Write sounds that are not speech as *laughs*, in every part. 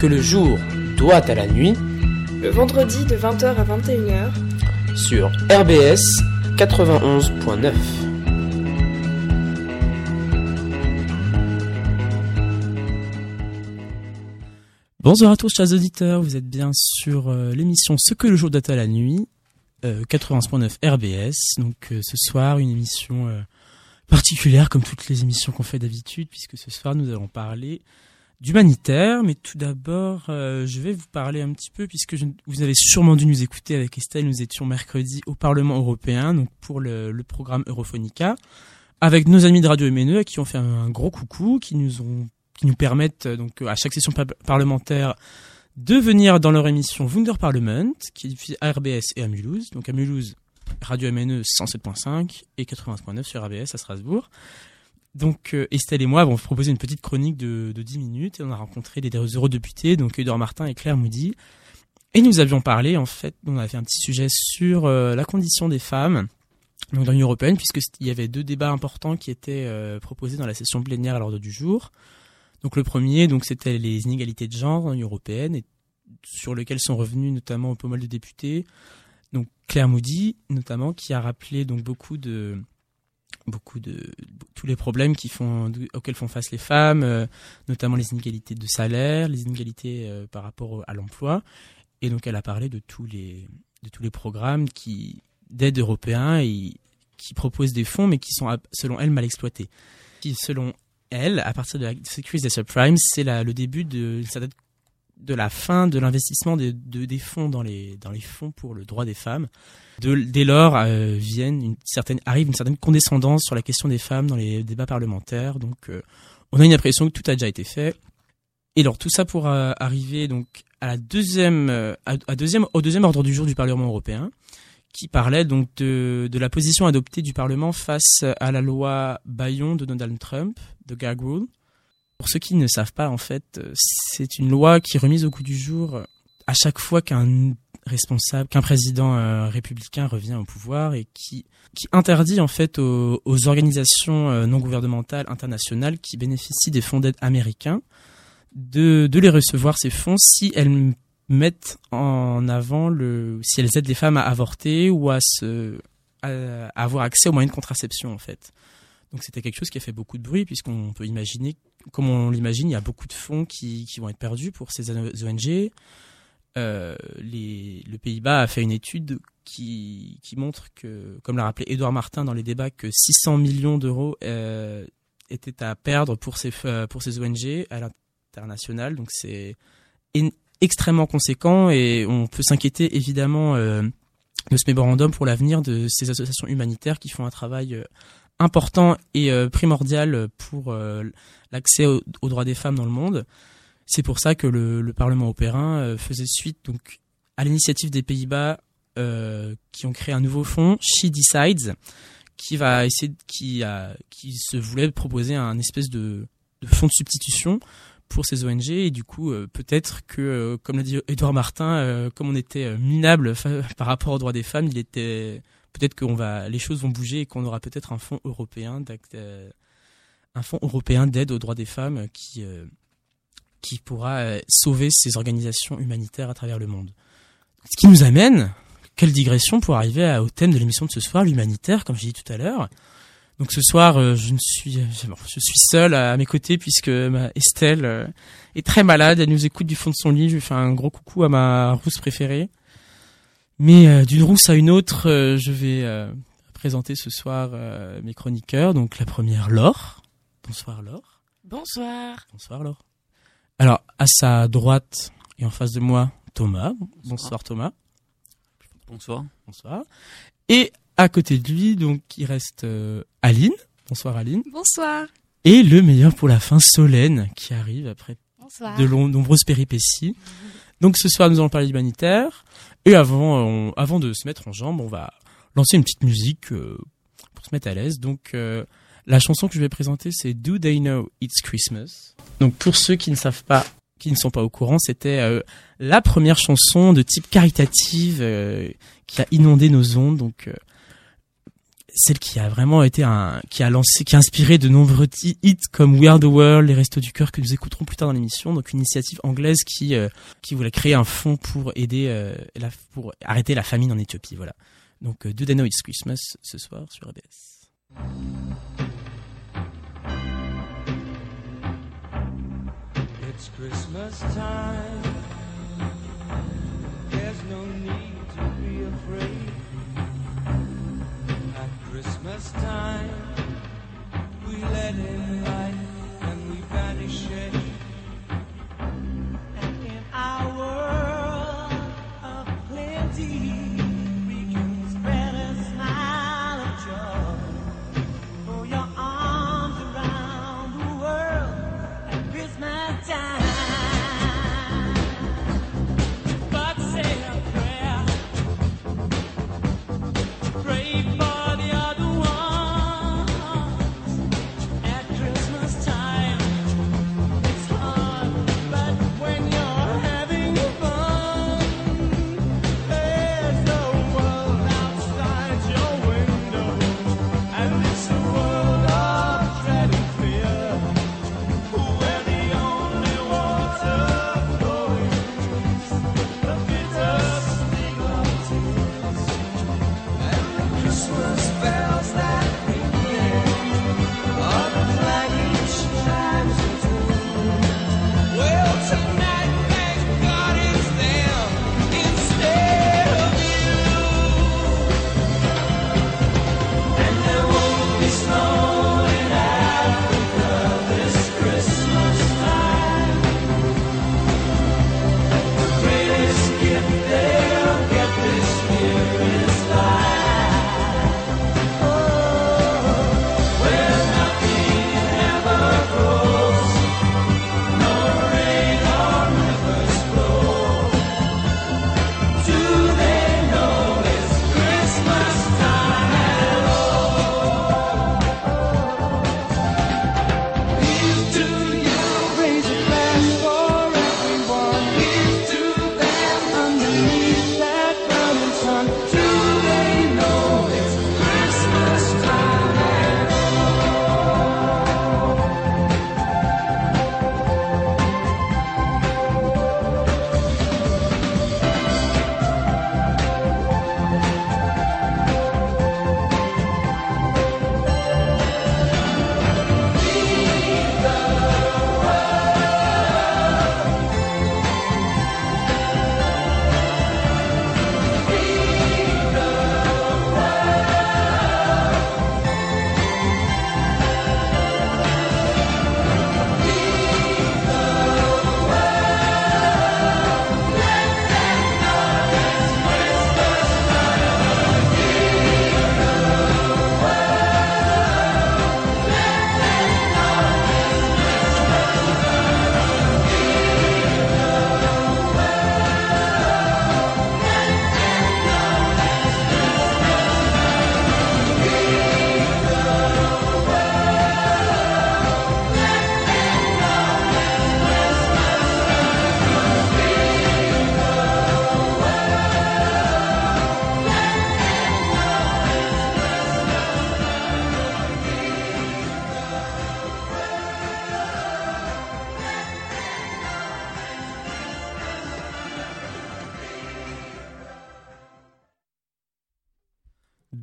que le jour doit à la nuit, le vendredi de 20h à 21h, sur RBS 91.9. Bonjour à tous chers auditeurs, vous êtes bien sur euh, l'émission Ce que le jour doit à la nuit, euh, 91.9 RBS. Donc euh, ce soir une émission euh, particulière comme toutes les émissions qu'on fait d'habitude puisque ce soir nous allons parler d'humanitaire. Mais tout d'abord euh, je vais vous parler un petit peu puisque je, vous avez sûrement dû nous écouter avec Estelle. Nous étions mercredi au Parlement européen donc pour le, le programme Europhonica avec nos amis de Radio MNE qui ont fait un, gros coucou, qui nous ont qui nous permettent donc à chaque session parlementaire de venir dans leur émission Wunder Parliament, qui est diffusée à RBS et à Mulhouse. Donc à Mulhouse, Radio MNE 107.5 et 80.9 sur RBS à Strasbourg. Donc euh, Estelle et moi avons proposé une petite chronique de, de 10 minutes et on a rencontré des eurodéputés, donc Edouard Martin et Claire Moody. Et nous avions parlé, en fait, on a fait un petit sujet sur euh, la condition des femmes donc dans l'Union européenne, puisqu'il y avait deux débats importants qui étaient euh, proposés dans la session plénière à l'ordre du jour. Donc le premier, donc c'était les inégalités de genre en européenne, et sur lesquelles sont revenus notamment pas mal de députés. Donc Claire Moody, notamment, qui a rappelé donc beaucoup de beaucoup de tous les problèmes auxquels font face les femmes, euh, notamment les inégalités de salaire, les inégalités euh, par rapport à l'emploi. Et donc elle a parlé de tous les de tous les programmes qui d'aide européens qui proposent des fonds mais qui sont selon elle mal exploités. Qui selon elle, à partir de la crise des subprimes, c'est le début de, de la fin de l'investissement de, de, des fonds dans les, dans les fonds pour le droit des femmes. De, dès lors, euh, viennent une certaine, arrive une certaine condescendance sur la question des femmes dans les débats parlementaires. Donc, euh, on a une impression que tout a déjà été fait. Et alors, tout ça pour euh, arriver donc à la deuxième, euh, à, à deuxième, au deuxième ordre du jour du Parlement européen qui parlait donc de, de, la position adoptée du Parlement face à la loi Bayon de Donald Trump, de Gag Rule. Pour ceux qui ne savent pas, en fait, c'est une loi qui est remise au goût du jour à chaque fois qu'un responsable, qu'un président euh, républicain revient au pouvoir et qui, interdit en fait aux, organisations euh, non gouvernementales internationales qui bénéficient des fonds d'aide américains de, de les recevoir ces fonds si elles mettent en avant le si elles aident les femmes à avorter ou à se à, avoir accès aux moyens de contraception en fait. Donc c'était quelque chose qui a fait beaucoup de bruit puisqu'on peut imaginer comme on l'imagine, il y a beaucoup de fonds qui, qui vont être perdus pour ces ONG. Euh, les, le Pays-Bas a fait une étude qui, qui montre que, comme l'a rappelé Edouard Martin dans les débats, que 600 millions d'euros euh, étaient à perdre pour ces, pour ces ONG à l'international. Donc c'est extrêmement conséquent et on peut s'inquiéter évidemment euh, de ce mémorandum pour l'avenir de ces associations humanitaires qui font un travail euh, important et euh, primordial pour euh, l'accès aux, droits des femmes dans le monde. C'est pour ça que le, le Parlement européen euh, faisait suite donc à l'initiative des Pays-Bas qui ont créé un nouveau fonds, She Decides, qui va essayer, qui qui se voulait proposer un espèce de, fonds de substitution pour ces ONG et du coup peut-être que comme l'a dit Edouard Martin comme on était minable par rapport aux droits des femmes il était peut-être qu'on va les choses vont bouger et qu'on aura peut-être un fonds européen un fonds européen d'aide aux droits des femmes qui qui pourra sauver ces organisations humanitaires à travers le monde ce qui nous amène quelle digression pour arriver au thème de l'émission de ce soir l'humanitaire comme j'ai dit tout à l'heure donc ce soir, euh, je ne suis, je suis seule à, mes côtés puisque ma Estelle euh, est très malade. Elle nous écoute du fond de son lit. Je lui fais un gros coucou à ma rousse préférée. Mais euh, d'une rousse à une autre, je vais présenter ce soir mes chroniqueurs. Donc la première, Laure. Bonsoir Laure. Bonsoir. Bonsoir Laure. Alors à sa droite et en face de moi, Thomas. Bonsoir, Bonsoir Thomas. Bonsoir. Bonsoir. Et à côté de lui, donc, il reste euh, Aline. Bonsoir Aline. Bonsoir. Et le meilleur pour la fin, Solène, qui arrive après Bonsoir. de long, nombreuses péripéties. *laughs* Donc ce soir, nous allons parler humanitaire. Et avant, on, avant de se mettre en jambe, on va lancer une petite musique euh, pour se mettre à l'aise. Donc euh, la chanson que je vais présenter, c'est Do They Know It's Christmas? Donc pour ceux qui ne savent pas, qui ne sont pas au courant, c'était euh, la première chanson de type caritative qui a inondé nos ondes. Donc celle qui a vraiment été un, qui a lancé, qui a inspiré de nombreux hits comme We Are the World, Les Restos du Cœur que nous écouterons plus tard dans l'émission. Donc une initiative anglaise qui, euh, qui voulait créer un fonds pour aider, euh, la, pour arrêter la famine en Éthiopie. Voilà. Donc Do They It's Christmas ce soir sur ABS. It's Christmas time. Time, we let in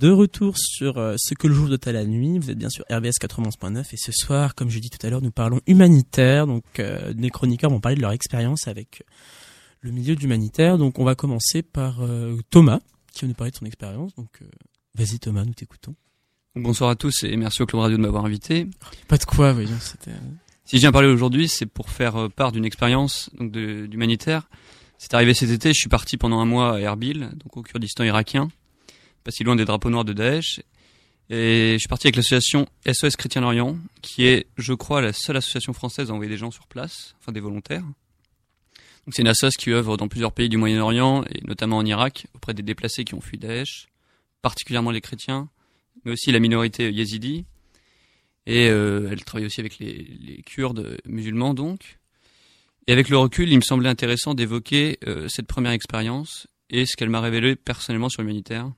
De retour sur euh, ce que le jour doit à la nuit, vous êtes bien sûr RBS 91.9 et ce soir, comme je dis tout à l'heure, nous parlons humanitaire. Donc euh, les chroniqueurs vont parler de leur expérience avec le milieu de l'humanitaire. Donc on va commencer par euh, Thomas qui va nous parler de son expérience. Donc euh, vas-y Thomas, nous t'écoutons. Bonsoir à tous et merci au Club Radio de m'avoir invité. Pas de quoi, voyons. Si je viens parler aujourd'hui, c'est pour faire part d'une expérience donc de- d'humanitaire. C'est arrivé cet été, je suis parti pendant un mois à Erbil, donc au Kurdistan irakien, pas si loin des drapeaux noirs de Daesh. Et je suis parti avec l'association SOS Chrétien Orient, qui est, je crois, la seule association française à envoyer des gens sur place, enfin des volontaires. Donc c'est une association qui œuvre dans plusieurs pays du Moyen-Orient, et notamment en Irak, auprès des déplacés qui ont fui Daesh, particulièrement les chrétiens, mais aussi la minorité yézidi. Et euh, elle travaille aussi avec les, les Kurdes musulmans, donc. Et avec le recul, il me semblait intéressant d'évoquer euh, cette première expérience et ce qu'elle m'a révélé personnellement sur l'humanitaire.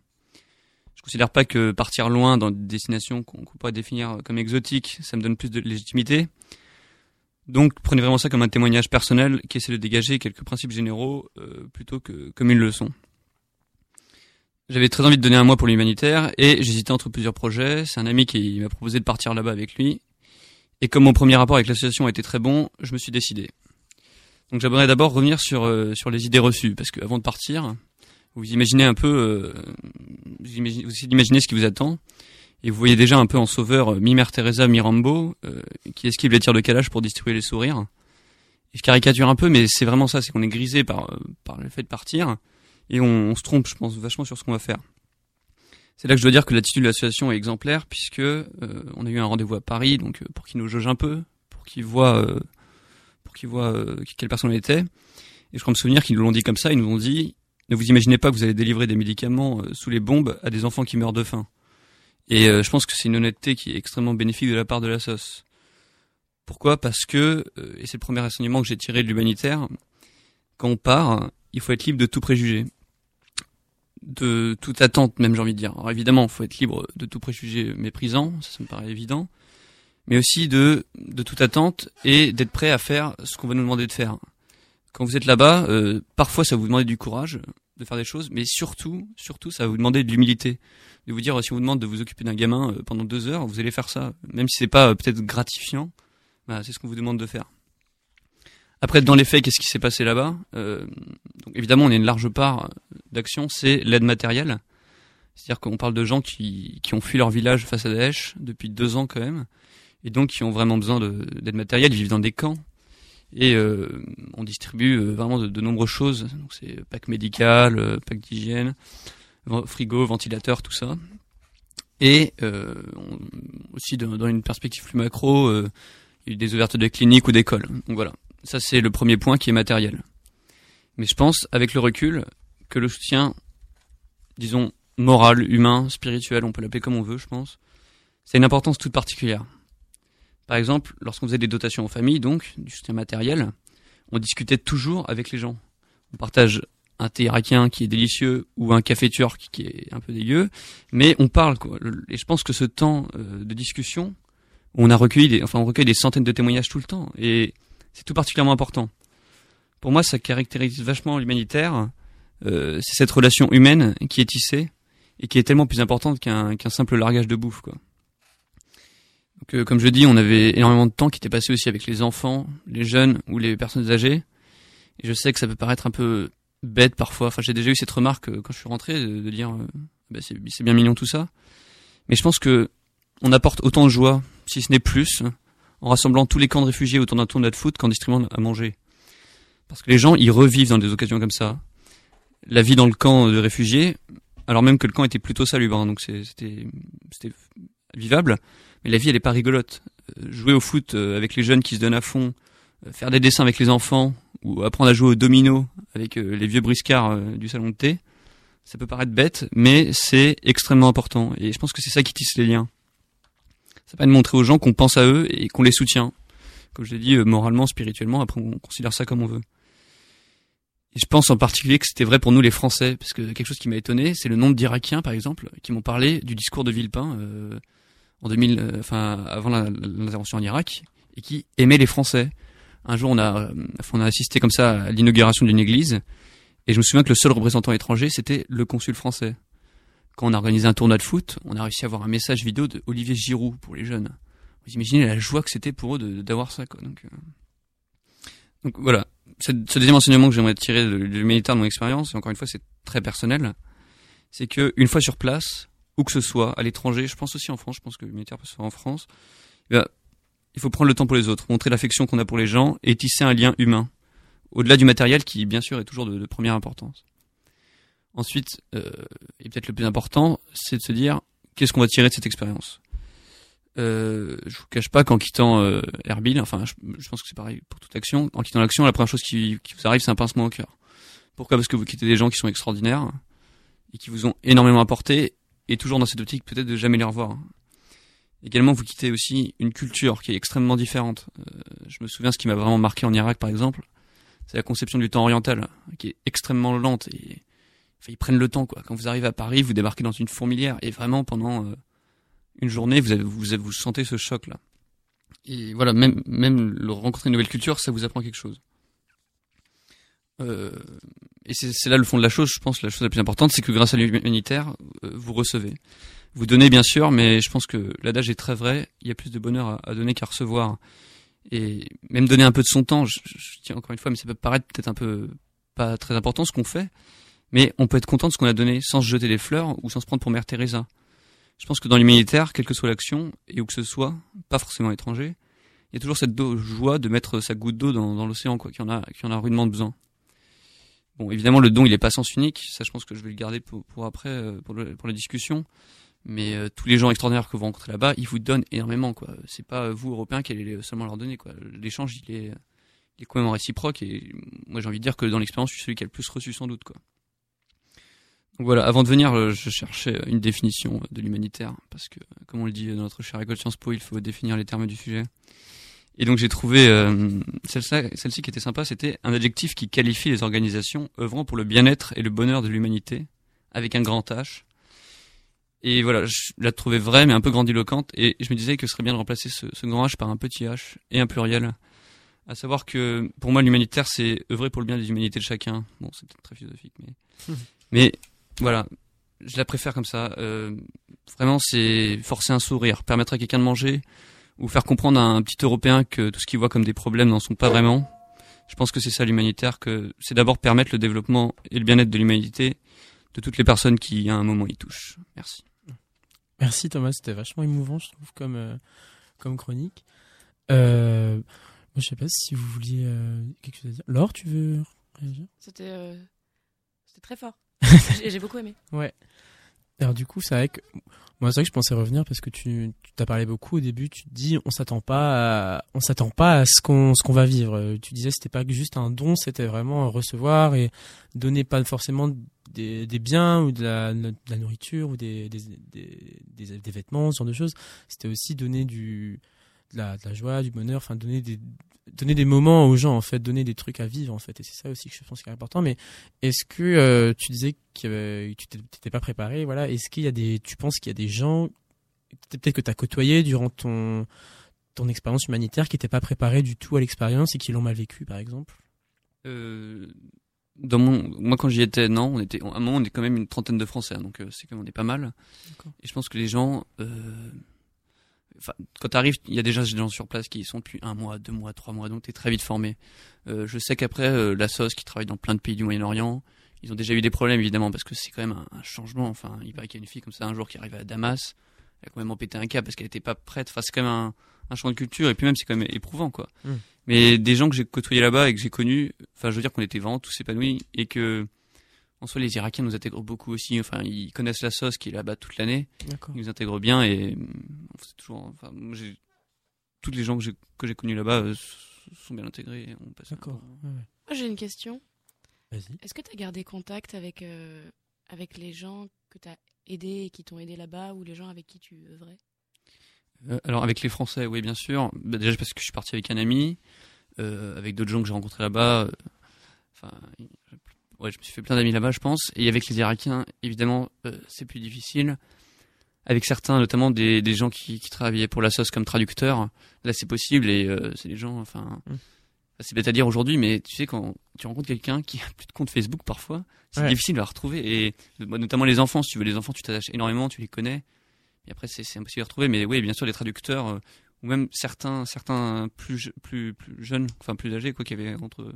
Je considère pas que partir loin dans des destinations qu'on pourrait définir comme exotiques, ça me donne plus de légitimité. Donc prenez vraiment ça comme un témoignage personnel qui essaie de dégager quelques principes généraux euh, plutôt que comme une leçon. J'avais très envie de donner un mois pour l'humanitaire et j'hésitais entre plusieurs projets. C'est un ami qui m'a proposé de partir là-bas avec lui. Et comme mon premier rapport avec l'association a été très bon, je me suis décidé. Donc j'aimerais d'abord revenir sur euh, sur les idées reçues parce qu'avant de partir, vous imaginez un peu, euh, vous, imaginez, vous essayez d'imaginer ce qui vous attend et vous voyez déjà un peu en sauveur euh, mi-mère Teresa, mi-Rambo euh, qui esquive les tirs de calage pour distribuer les sourires. Je caricature un peu, mais c'est vraiment ça, c'est qu'on est grisé par euh, par le fait de partir et on, se trompe, je pense, vachement sur ce qu'on va faire. C'est là que je dois dire que l'attitude de l'association est exemplaire puisque euh, on a eu un rendez-vous à Paris, donc pour qu'ils nous jauge un peu, pour qu'ils voient, pour qu'ils voient quelle personne on était. Et je crois me souvenir qu'ils nous l'ont dit comme ça. Ils nous ont dit ne vous imaginez pas que vous allez délivrer des médicaments euh, sous les bombes à des enfants qui meurent de faim. Et euh, je pense que c'est une honnêteté qui est extrêmement bénéfique de la part de la SOS. Pourquoi? Parce que, euh, et c'est le premier enseignement que j'ai tiré de l'humanitaire, quand on part, il faut être libre de tout préjugé de toute attente, même j'ai envie de dire. Alors évidemment, il faut être libre de tout préjugé méprisant, ça, ça me paraît évident, mais aussi de, de toute attente et d'être prêt à faire ce qu'on va nous demander de faire. Quand vous êtes là-bas, euh, parfois ça vous demander du courage de faire des choses, mais surtout, surtout, ça va vous demander de l'humilité. De vous dire, si on vous demande de vous occuper d'un gamin euh, pendant deux heures, vous allez faire ça, même si c'est pas euh, peut-être gratifiant, bah, c'est ce qu'on vous demande de faire. Après, dans les faits, qu'est-ce qui s'est passé là-bas? Euh, évidemment, on a une large part d'action, c'est l'aide matérielle. C'est-à-dire qu'on parle de gens qui, qui ont fui leur village face à Daesh depuis deux ans quand même, et donc qui ont vraiment besoin de- d'aide matérielle. Ils vivent dans des camps, et euh, on distribue euh, vraiment de, de nombreuses choses. Donc c'est pack médical, euh, pack d'hygiène, frigo, ventilateur, tout ça. Et euh, aussi dans, dans une perspective plus macro, euh, il y a eu des ouvertures de cliniques ou d'écoles. Donc voilà, ça c'est le premier point qui est matériel. Mais je pense, avec le recul, que le soutien, disons, moral, humain, spirituel, on peut l'appeler comme on veut, je pense, c'est une importance toute particulière. Par exemple, lorsqu'on faisait des dotations aux familles, donc, du soutien matériel, on discutait toujours avec les gens. On partage un thé irakien qui est délicieux ou un café turc qui est un peu dégueu, mais on parle, quoi. Et je pense que ce temps euh, de discussion, on a recueilli des, enfin, on recueille des centaines de témoignages tout le temps, et c'est tout particulièrement important. Pour moi, ça caractérise vachement l'humanitaire, euh, c'est cette relation humaine qui est tissée et qui est tellement plus importante qu'un qu'un simple largage de bouffe, quoi. Donc, euh, comme je dis, on avait énormément de temps qui était passé aussi avec les enfants, les jeunes ou les personnes âgées. Et je sais que ça peut paraître un peu bête parfois. Enfin, j'ai déjà eu cette remarque euh, quand je suis rentré de, dire, euh, bah, c'est bien mignon tout ça. Mais je pense que on apporte autant de joie, si ce n'est plus, en rassemblant tous les camps de réfugiés autour d'un tournoi de foot qu'en distribuant à manger. Parce que les gens, ils revivent dans des occasions comme ça. La vie dans le camp de réfugiés, alors même que le camp était plutôt salubre, hein, donc c'était vivable. Mais la vie, elle est pas rigolote. Euh, jouer au foot euh, avec les jeunes qui se donnent à fond, euh, faire des dessins avec les enfants, ou apprendre à jouer au domino avec les vieux briscards du salon de thé, ça peut paraître bête, mais c'est extrêmement important. Et je pense que c'est ça qui tisse les liens. Ça permet de montrer aux gens qu'on pense à eux et qu'on les soutient. Comme je l'ai dit, moralement, spirituellement, après on considère ça comme on veut. Et je pense en particulier que c'était vrai pour nous les Français, parce que quelque chose qui m'a étonné, c'est le nombre d'Irakiens, par exemple, qui m'ont parlé du discours de Villepin en 2000, euh, enfin avant l'intervention en Irak, et qui aimaient les Français. Un jour, on a, euh, on a assisté comme ça à l'inauguration d'une église, et je me souviens que le seul représentant étranger, c'était le consul français. Quand on a organisé un tournoi de foot, on a réussi à avoir un message vidéo de Olivier Giroud pour les jeunes. Vous imaginez la joie que c'était pour eux d'avoir ça, quoi. Donc, euh, donc voilà. Ce deuxième enseignement que j'aimerais tirer de l'humanitaire de mon expérience, encore une fois, c'est très personnel, c'est que une fois sur place, où que ce soit, à l'étranger, je pense aussi en France, je pense que l'humanitaire peut se faire en France, eh ben, il faut prendre le temps pour les autres, montrer l'affection qu'on a pour les gens et tisser un lien humain, au-delà du matériel qui, bien sûr, est toujours de, première importance. Ensuite, euh, et peut-être le plus important, c'est de se dire qu'est-ce qu'on va tirer de cette expérience? Euh, je vous cache pas qu'en quittant euh, Erbil, enfin, je, je pense que c'est pareil pour toute action, en quittant l'action, la première chose qui, qui vous arrive, c'est un pincement au cœur. Pourquoi? Parce que vous quittez des gens qui sont extraordinaires et qui vous ont énormément apporté, et toujours dans cette optique peut-être de jamais les revoir. Également, vous quittez aussi une culture qui est extrêmement différente. Euh, je me souviens ce qui m'a vraiment marqué en Irak, par exemple, c'est la conception du temps oriental, qui est extrêmement lente et, enfin, ils prennent le temps quoi. Quand vous arrivez à Paris, vous débarquez dans une fourmilière et vraiment pendant euh, une journée, vous, vous, vous sentez ce choc là. Et voilà, même même le rencontrer une nouvelle culture, ça vous apprend quelque chose. Euh, et c'est là le fond de la chose, je pense, la chose la plus importante, c'est que grâce à l'humanitaire, euh, vous recevez. Vous donnez bien sûr, mais je pense que l'adage est très vrai, il y a plus de bonheur à, donner qu'à recevoir. Et même donner un peu de son temps, je, je- tiens encore une fois, mais ça peut paraître peut-être un peu pas très important ce qu'on fait, mais on peut être content de ce qu'on a donné sans se jeter des fleurs ou sans se prendre pour Mère Teresa. Je pense que dans l'humanitaire, quelle que soit l'action, et où que ce soit, pas forcément étranger, il y a toujours cette joie de mettre sa goutte d'eau dans, dans l'océan, quoi, qui en a, qui en a rudement besoin. Bon, évidemment, le don, il est pas sens unique. Ça, je pense que je vais le garder pour, après, euh, pour, la discussion. Mais euh, tous les gens extraordinaires que vous rencontrez là-bas, ils vous donnent énormément, quoi. C'est pas euh, vous, Européens, qui allez seulement leur donner. L'échange, il est, il est quand même réciproque. Et moi, j'ai envie de dire que dans l'expérience, je suis celui qui a le plus reçu, sans doute. Donc voilà, avant de venir, je cherchais une définition de l'humanitaire, parce que, comme on le dit dans notre chère école Sciences Po, il faut définir les termes du sujet. Et donc j'ai trouvé euh, celle-ci celle-ci qui était sympa, c'était un adjectif qui qualifie les organisations œuvrant pour le bien-être et le bonheur de l'humanité, avec un grand H. Et voilà, je la trouvais vraie, mais un peu grandiloquente, et je me disais que ce serait bien de remplacer ce, ce grand H par un petit H et un pluriel. À savoir que, pour moi, l'humanitaire, c'est œuvrer pour le bien des humanités de chacun. Bon, c'est peut-être très philosophique, mais... *laughs* mais voilà, je la préfère comme ça. Euh, vraiment, c'est forcer un sourire, permettre à quelqu'un de manger, ou faire comprendre à un petit Européen que tout ce qu'il voit comme des problèmes n'en sont pas vraiment. Je pense que c'est ça l'humanitaire, que c'est d'abord permettre le développement et le bien-être de l'humanité de toutes les personnes qui, à un moment, y touchent. Merci. Merci Thomas, c'était vachement émouvant, je trouve, comme, euh, comme chronique. Euh, moi, je sais pas si vous vouliez euh, quelque chose à dire. Laure, tu veux réagir? C'était euh, c'était très fort. *laughs* J'ai j'ai beaucoup aimé. Ouais. Alors du coup, c'est vrai que moi, c'est vrai que je pensais revenir parce que tu t'as parlé beaucoup au début. Tu te dis, on s'attend pas, à, on s'attend pas à ce qu'on ce qu'on va vivre. Tu disais, c'était pas juste un don, c'était vraiment recevoir et donner pas forcément des, des biens ou de la, de la nourriture ou des des, des, des, vêtements, ce genre de choses. C'était aussi donner du la, de la joie, du bonheur, enfin donner des donner des moments aux gens en fait, donner des trucs à vivre en fait. Et c'est ça aussi que je pense qui est important. Mais est-ce que euh, tu disais que tu t'étais pas préparé, voilà Est-ce qu'il y a des, tu penses qu'il y a des gens, peut-être que tu as côtoyé durant ton ton expérience humanitaire qui n'étaient pas préparés du tout à l'expérience et qui l'ont mal vécu, par exemple? Euh, dans mon, moi, quand j'y étais, non, on était, à un moment, on est quand même une trentaine de Français, hein, donc euh, c'est quand même, on est pas mal. Et je pense que les gens, quand t'arrives, il y a déjà des gens sur place qui y sont depuis un mois, deux mois, trois mois, donc t'es très vite formé. Euh, je sais qu'après, euh, la SOS qui travaille dans plein de pays du Moyen-Orient, ils ont déjà eu des problèmes évidemment parce que c'est quand même un, un changement. Enfin, il paraît qu'il y a une fille comme ça un jour qui arrive à Damas, elle a quand même pété un câble parce qu'elle était pas prête. Enfin, c'est quand même un, un changement de culture et puis même c'est quand même éprouvant quoi. Mm. Mais des gens que j'ai côtoyés là-bas et que j'ai connus, enfin, je veux dire qu'on était vraiment tous épanouis et que en soi les Irakiens nous intègrent beaucoup aussi. Enfin, ils connaissent la sauce qui est là-bas toute l'année. Ils nous intègrent bien et hum, c'est toujours. Enfin, moi, j'ai toutes les gens que j'ai que j'ai connus là-bas euh, sont bien intégrés. D'accord. bon- Ouais. Moi, j'ai une question. Vas-y. Est-ce que tu as gardé contact avec, euh, avec les gens que tu as aidés et qui t'ont aidé là-bas ou les gens avec qui tu œuvrais? Euh, alors avec les Français, oui bien sûr. Bah, déjà parce que je suis parti avec un ami, euh, avec d'autres gens que j'ai rencontrés là-bas. euh, Enfin, ouais, je me suis fait plein d'amis là-bas, je pense. Et avec les Irakiens, évidemment, euh, c'est plus difficile. Avec certains, notamment des, des gens qui, qui travaillaient pour la sauce comme traducteurs, là c'est possible et euh, c'est des gens, enfin, Mm. c'est bête à dire aujourd'hui, mais tu sais quand tu rencontres quelqu'un qui a plus de compte Facebook parfois, c'est Ouais. difficile de la retrouver et moi, notamment les enfants, si tu veux, les enfants tu t'attaches énormément, tu les connais. Et après, c'est impossible de retrouver. Mais oui, bien sûr, les traducteurs, euh, ou même certains, certains plus, plus, plus jeunes, enfin plus âgés, quoi, qui avaient entre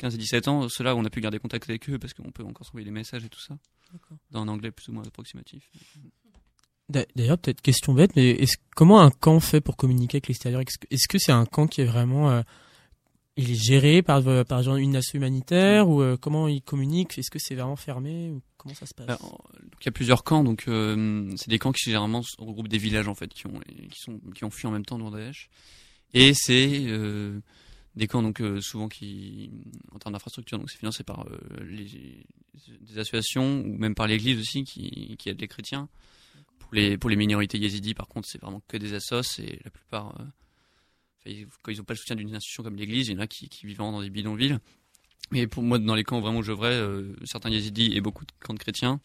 15 et 17 ans, ceux-là, on a pu garder contact avec eux parce qu'on peut encore s'envoyer des messages et tout ça. Dans un anglais plus ou moins approximatif. D'a- D'ailleurs, peut-être question bête, mais comment un camp fait pour communiquer avec l'extérieur? Est-ce que- Est-ce que c'est un camp qui est vraiment, euh, il est géré par, euh, par genre une nation humanitaire ou euh, comment il communique? Est-ce que c'est vraiment fermé ou comment ça se passe? Alors, il y a plusieurs camps, donc euh, c'est des camps qui généralement regroupent des villages en fait, qui ont, qui sont, qui ont fui en même temps dans Daesh. Et c'est euh, des camps donc euh, souvent qui, en termes d'infrastructure, donc c'est financé par euh, les, des associations ou même par l'Église aussi qui, qui aident les chrétiens. Pour les pour les minorités yézidis, par contre, c'est vraiment que des assos et la plupart, euh, quand ils n'ont pas le soutien d'une institution comme l'Église, il y en a qui, qui vivent dans des bidonvilles. Mais pour moi, dans les camps vraiment où je vrai, certains yézidis et beaucoup de camps de chrétiens,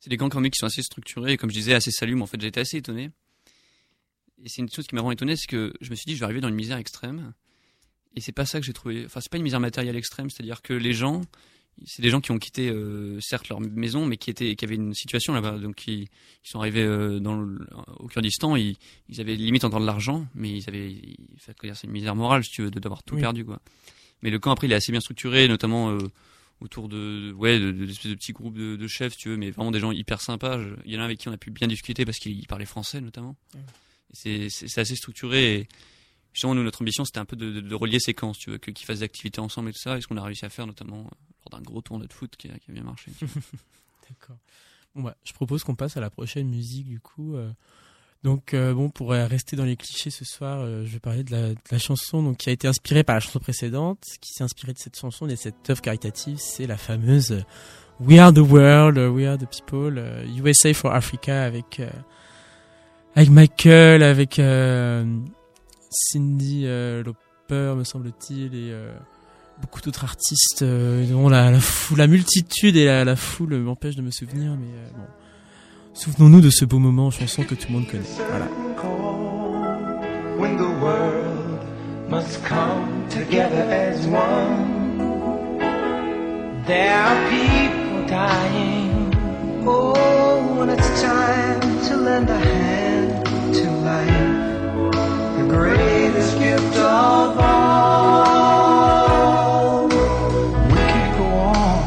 c'est des camps quand même qui sont assez structurés et comme je disais, assez salumes. En fait, été assez étonné. Et c'est une chose qui m'a vraiment étonné, c'est que je me suis dit, je vais arriver dans une misère extrême. Et c'est pas ça que j'ai trouvé. Enfin, c'est pas une misère matérielle extrême, c'est-à-dire que les gens, c'est des gens qui ont quitté euh, certes leur maison, mais qui étaient, qui avaient une situation là-bas, donc qui, qui sont arrivés euh, dans le, au Kurdistan, ils, ils avaient limite encore de l'argent, mais ils avaient, c'est une misère morale si tu veux, de d'avoir tout Oui. perdu quoi. Mais le camp après il est assez bien structuré, notamment euh, autour de, ouais, de, de, d'espèces de petits groupes de, de chefs, si tu veux, mais vraiment des gens hyper sympas. Je- Il y en a un avec qui on a pu bien discuter parce qu'il parlait français notamment. Et C'est, assez structuré. Et justement, nous, notre ambition, c'était un peu de, relier ces camps, si tu veux, qu'ils fassent des activités ensemble et tout ça. Et ce qu'on a réussi à faire, notamment euh, lors d'un gros tournoi de foot qui a, bien marché. *laughs* D'accord. Bon bah, je propose qu'on passe à la prochaine musique du coup. euh. Donc euh, bon, pour rester dans les clichés ce soir, je vais parler de la, chanson donc qui a été inspirée par la chanson précédente, qui s'est inspirée de cette chanson et de cette œuvre caritative, c'est la fameuse We Are the World, We Are the People, USA for Africa avec avec Michael, avec Cindy euh, Lauper me semble-t-il et euh, beaucoup d'autres artistes euh, dont la, la, fou- la multitude et la, la foule m'empêchent de me souvenir, mais euh, bon. Souvenons-nous de ce beau moment en chanson que tout le monde connaît. Voilà. when the world must come together as one. There are people dying. Oh, when it's time to lend a hand to life, greatest gift of all. We can't go on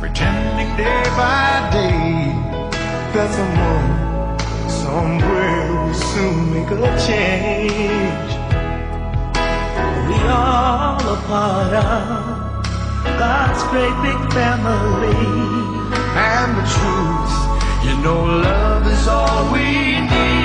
pretending day by day that someone somewhere will soon make a change. We all a part of God's great big family. And the truth, you know, love is all we need.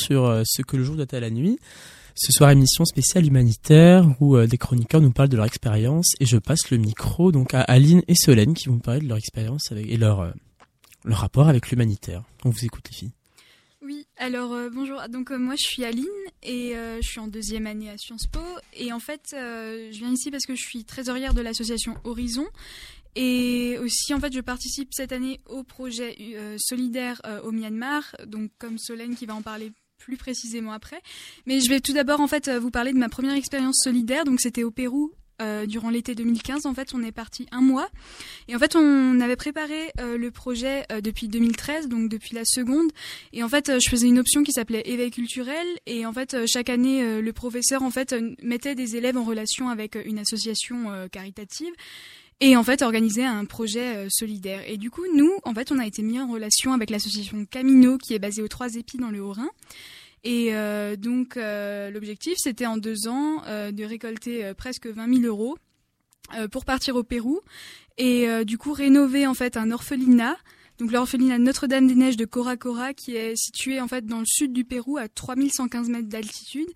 Sur euh, ce que le jour doit à la nuit. Ce soir, émission spéciale humanitaire où euh, des chroniqueurs nous parlent de leur expérience et je passe le micro donc à Aline et Solène qui vont nous parler de leur expérience avec, et leur, euh, leur rapport avec l'humanitaire. On vous écoute les filles. Oui, alors euh, bonjour. Donc moi je suis Aline et je suis en deuxième année à Sciences Po et en fait je viens ici parce que je suis trésorière de l'association Horizon et aussi en fait je participe cette année au projet solidaire au Myanmar. Donc comme Solène qui va en parler plus précisément après. Mais je vais tout d'abord en fait euh, vous parler de ma première expérience solidaire. Donc c'était au Pérou euh, durant l'été 2015. En fait, on est parti un mois. Et en fait, on avait préparé euh, le projet euh, depuis 2013, donc depuis la seconde. Et en fait, euh, je faisais une option qui s'appelait éveil culturel. Et en fait, euh, chaque année, le professeur en fait mettait des élèves en relation avec une association caritative. Et en fait, organisait un projet euh, solidaire. Et du coup, nous, en fait, on a été mis en relation avec l'association Camino, qui est basée aux Trois Épis dans le Haut-Rhin. Et euh, donc, euh, l'objectif, c'était en deux ans euh, de récolter presque 20 000 euros pour partir au Pérou et du coup rénover en fait un orphelinat. Donc l'orphelinat Notre-Dame-des-Neiges de Cora Cora qui est situé en fait dans le sud du Pérou à 3115 mètres d'altitude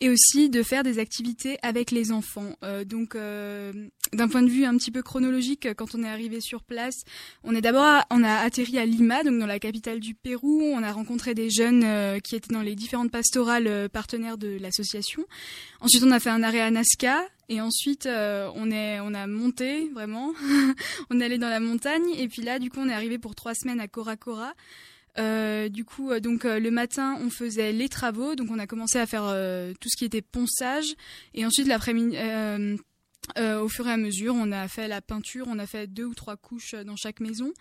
et aussi de faire des activités avec les enfants. Euh, donc euh, d'un point de vue un petit peu chronologique, quand on est arrivé sur place, on est d'abord on a atterri à Lima, donc dans la capitale du Pérou. On a rencontré des jeunes euh, qui étaient dans les différentes pastorales euh, partenaires de l'association. Ensuite, on a fait un arrêt à Nazca. Et ensuite, euh, on est, on a monté vraiment. *laughs* on est allé dans la montagne. Et puis là, du coup, on est arrivé pour trois semaines à Cora. Euh, du coup, euh, donc le matin, on faisait les travaux. Donc, on a commencé à faire tout ce qui était ponçage. Et ensuite, l'après-midi, au fur et à mesure, on a fait la peinture. On a fait deux ou trois couches dans chaque maison.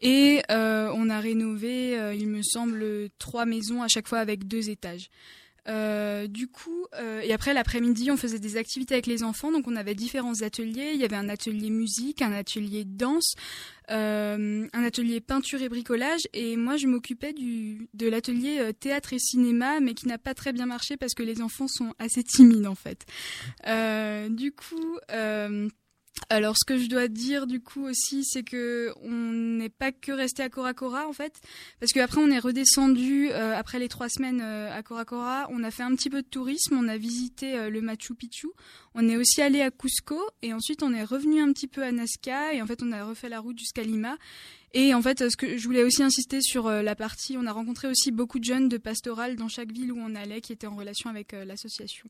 Et on a rénové, il me semble, trois maisons à chaque fois avec deux étages. Euh, du coup, euh, et après l'après-midi, on faisait des activités avec les enfants. Donc, on avait différents ateliers. Il y avait un atelier musique, un atelier danse, euh, un atelier peinture et bricolage. Et moi, je m'occupais du de l'atelier euh, théâtre et cinéma, mais qui n'a pas très bien marché parce que les enfants sont assez timides en fait. Euh, du coup. Alors, ce que je dois dire du coup aussi, c'est que on n'est pas que resté à Cora en fait, parce qu'après on est redescendu euh, après les trois semaines euh, à Cora. On a fait un petit peu de tourisme, on a visité euh, le Machu Picchu, on est aussi allé à Cusco et ensuite on est revenu un petit peu à Nazca et en fait on a refait la route jusqu'à Lima. Et en fait, euh, ce que je voulais aussi insister sur euh, la partie, on a rencontré aussi beaucoup de jeunes de pastoral dans chaque ville où on allait qui étaient en relation avec euh, l'association.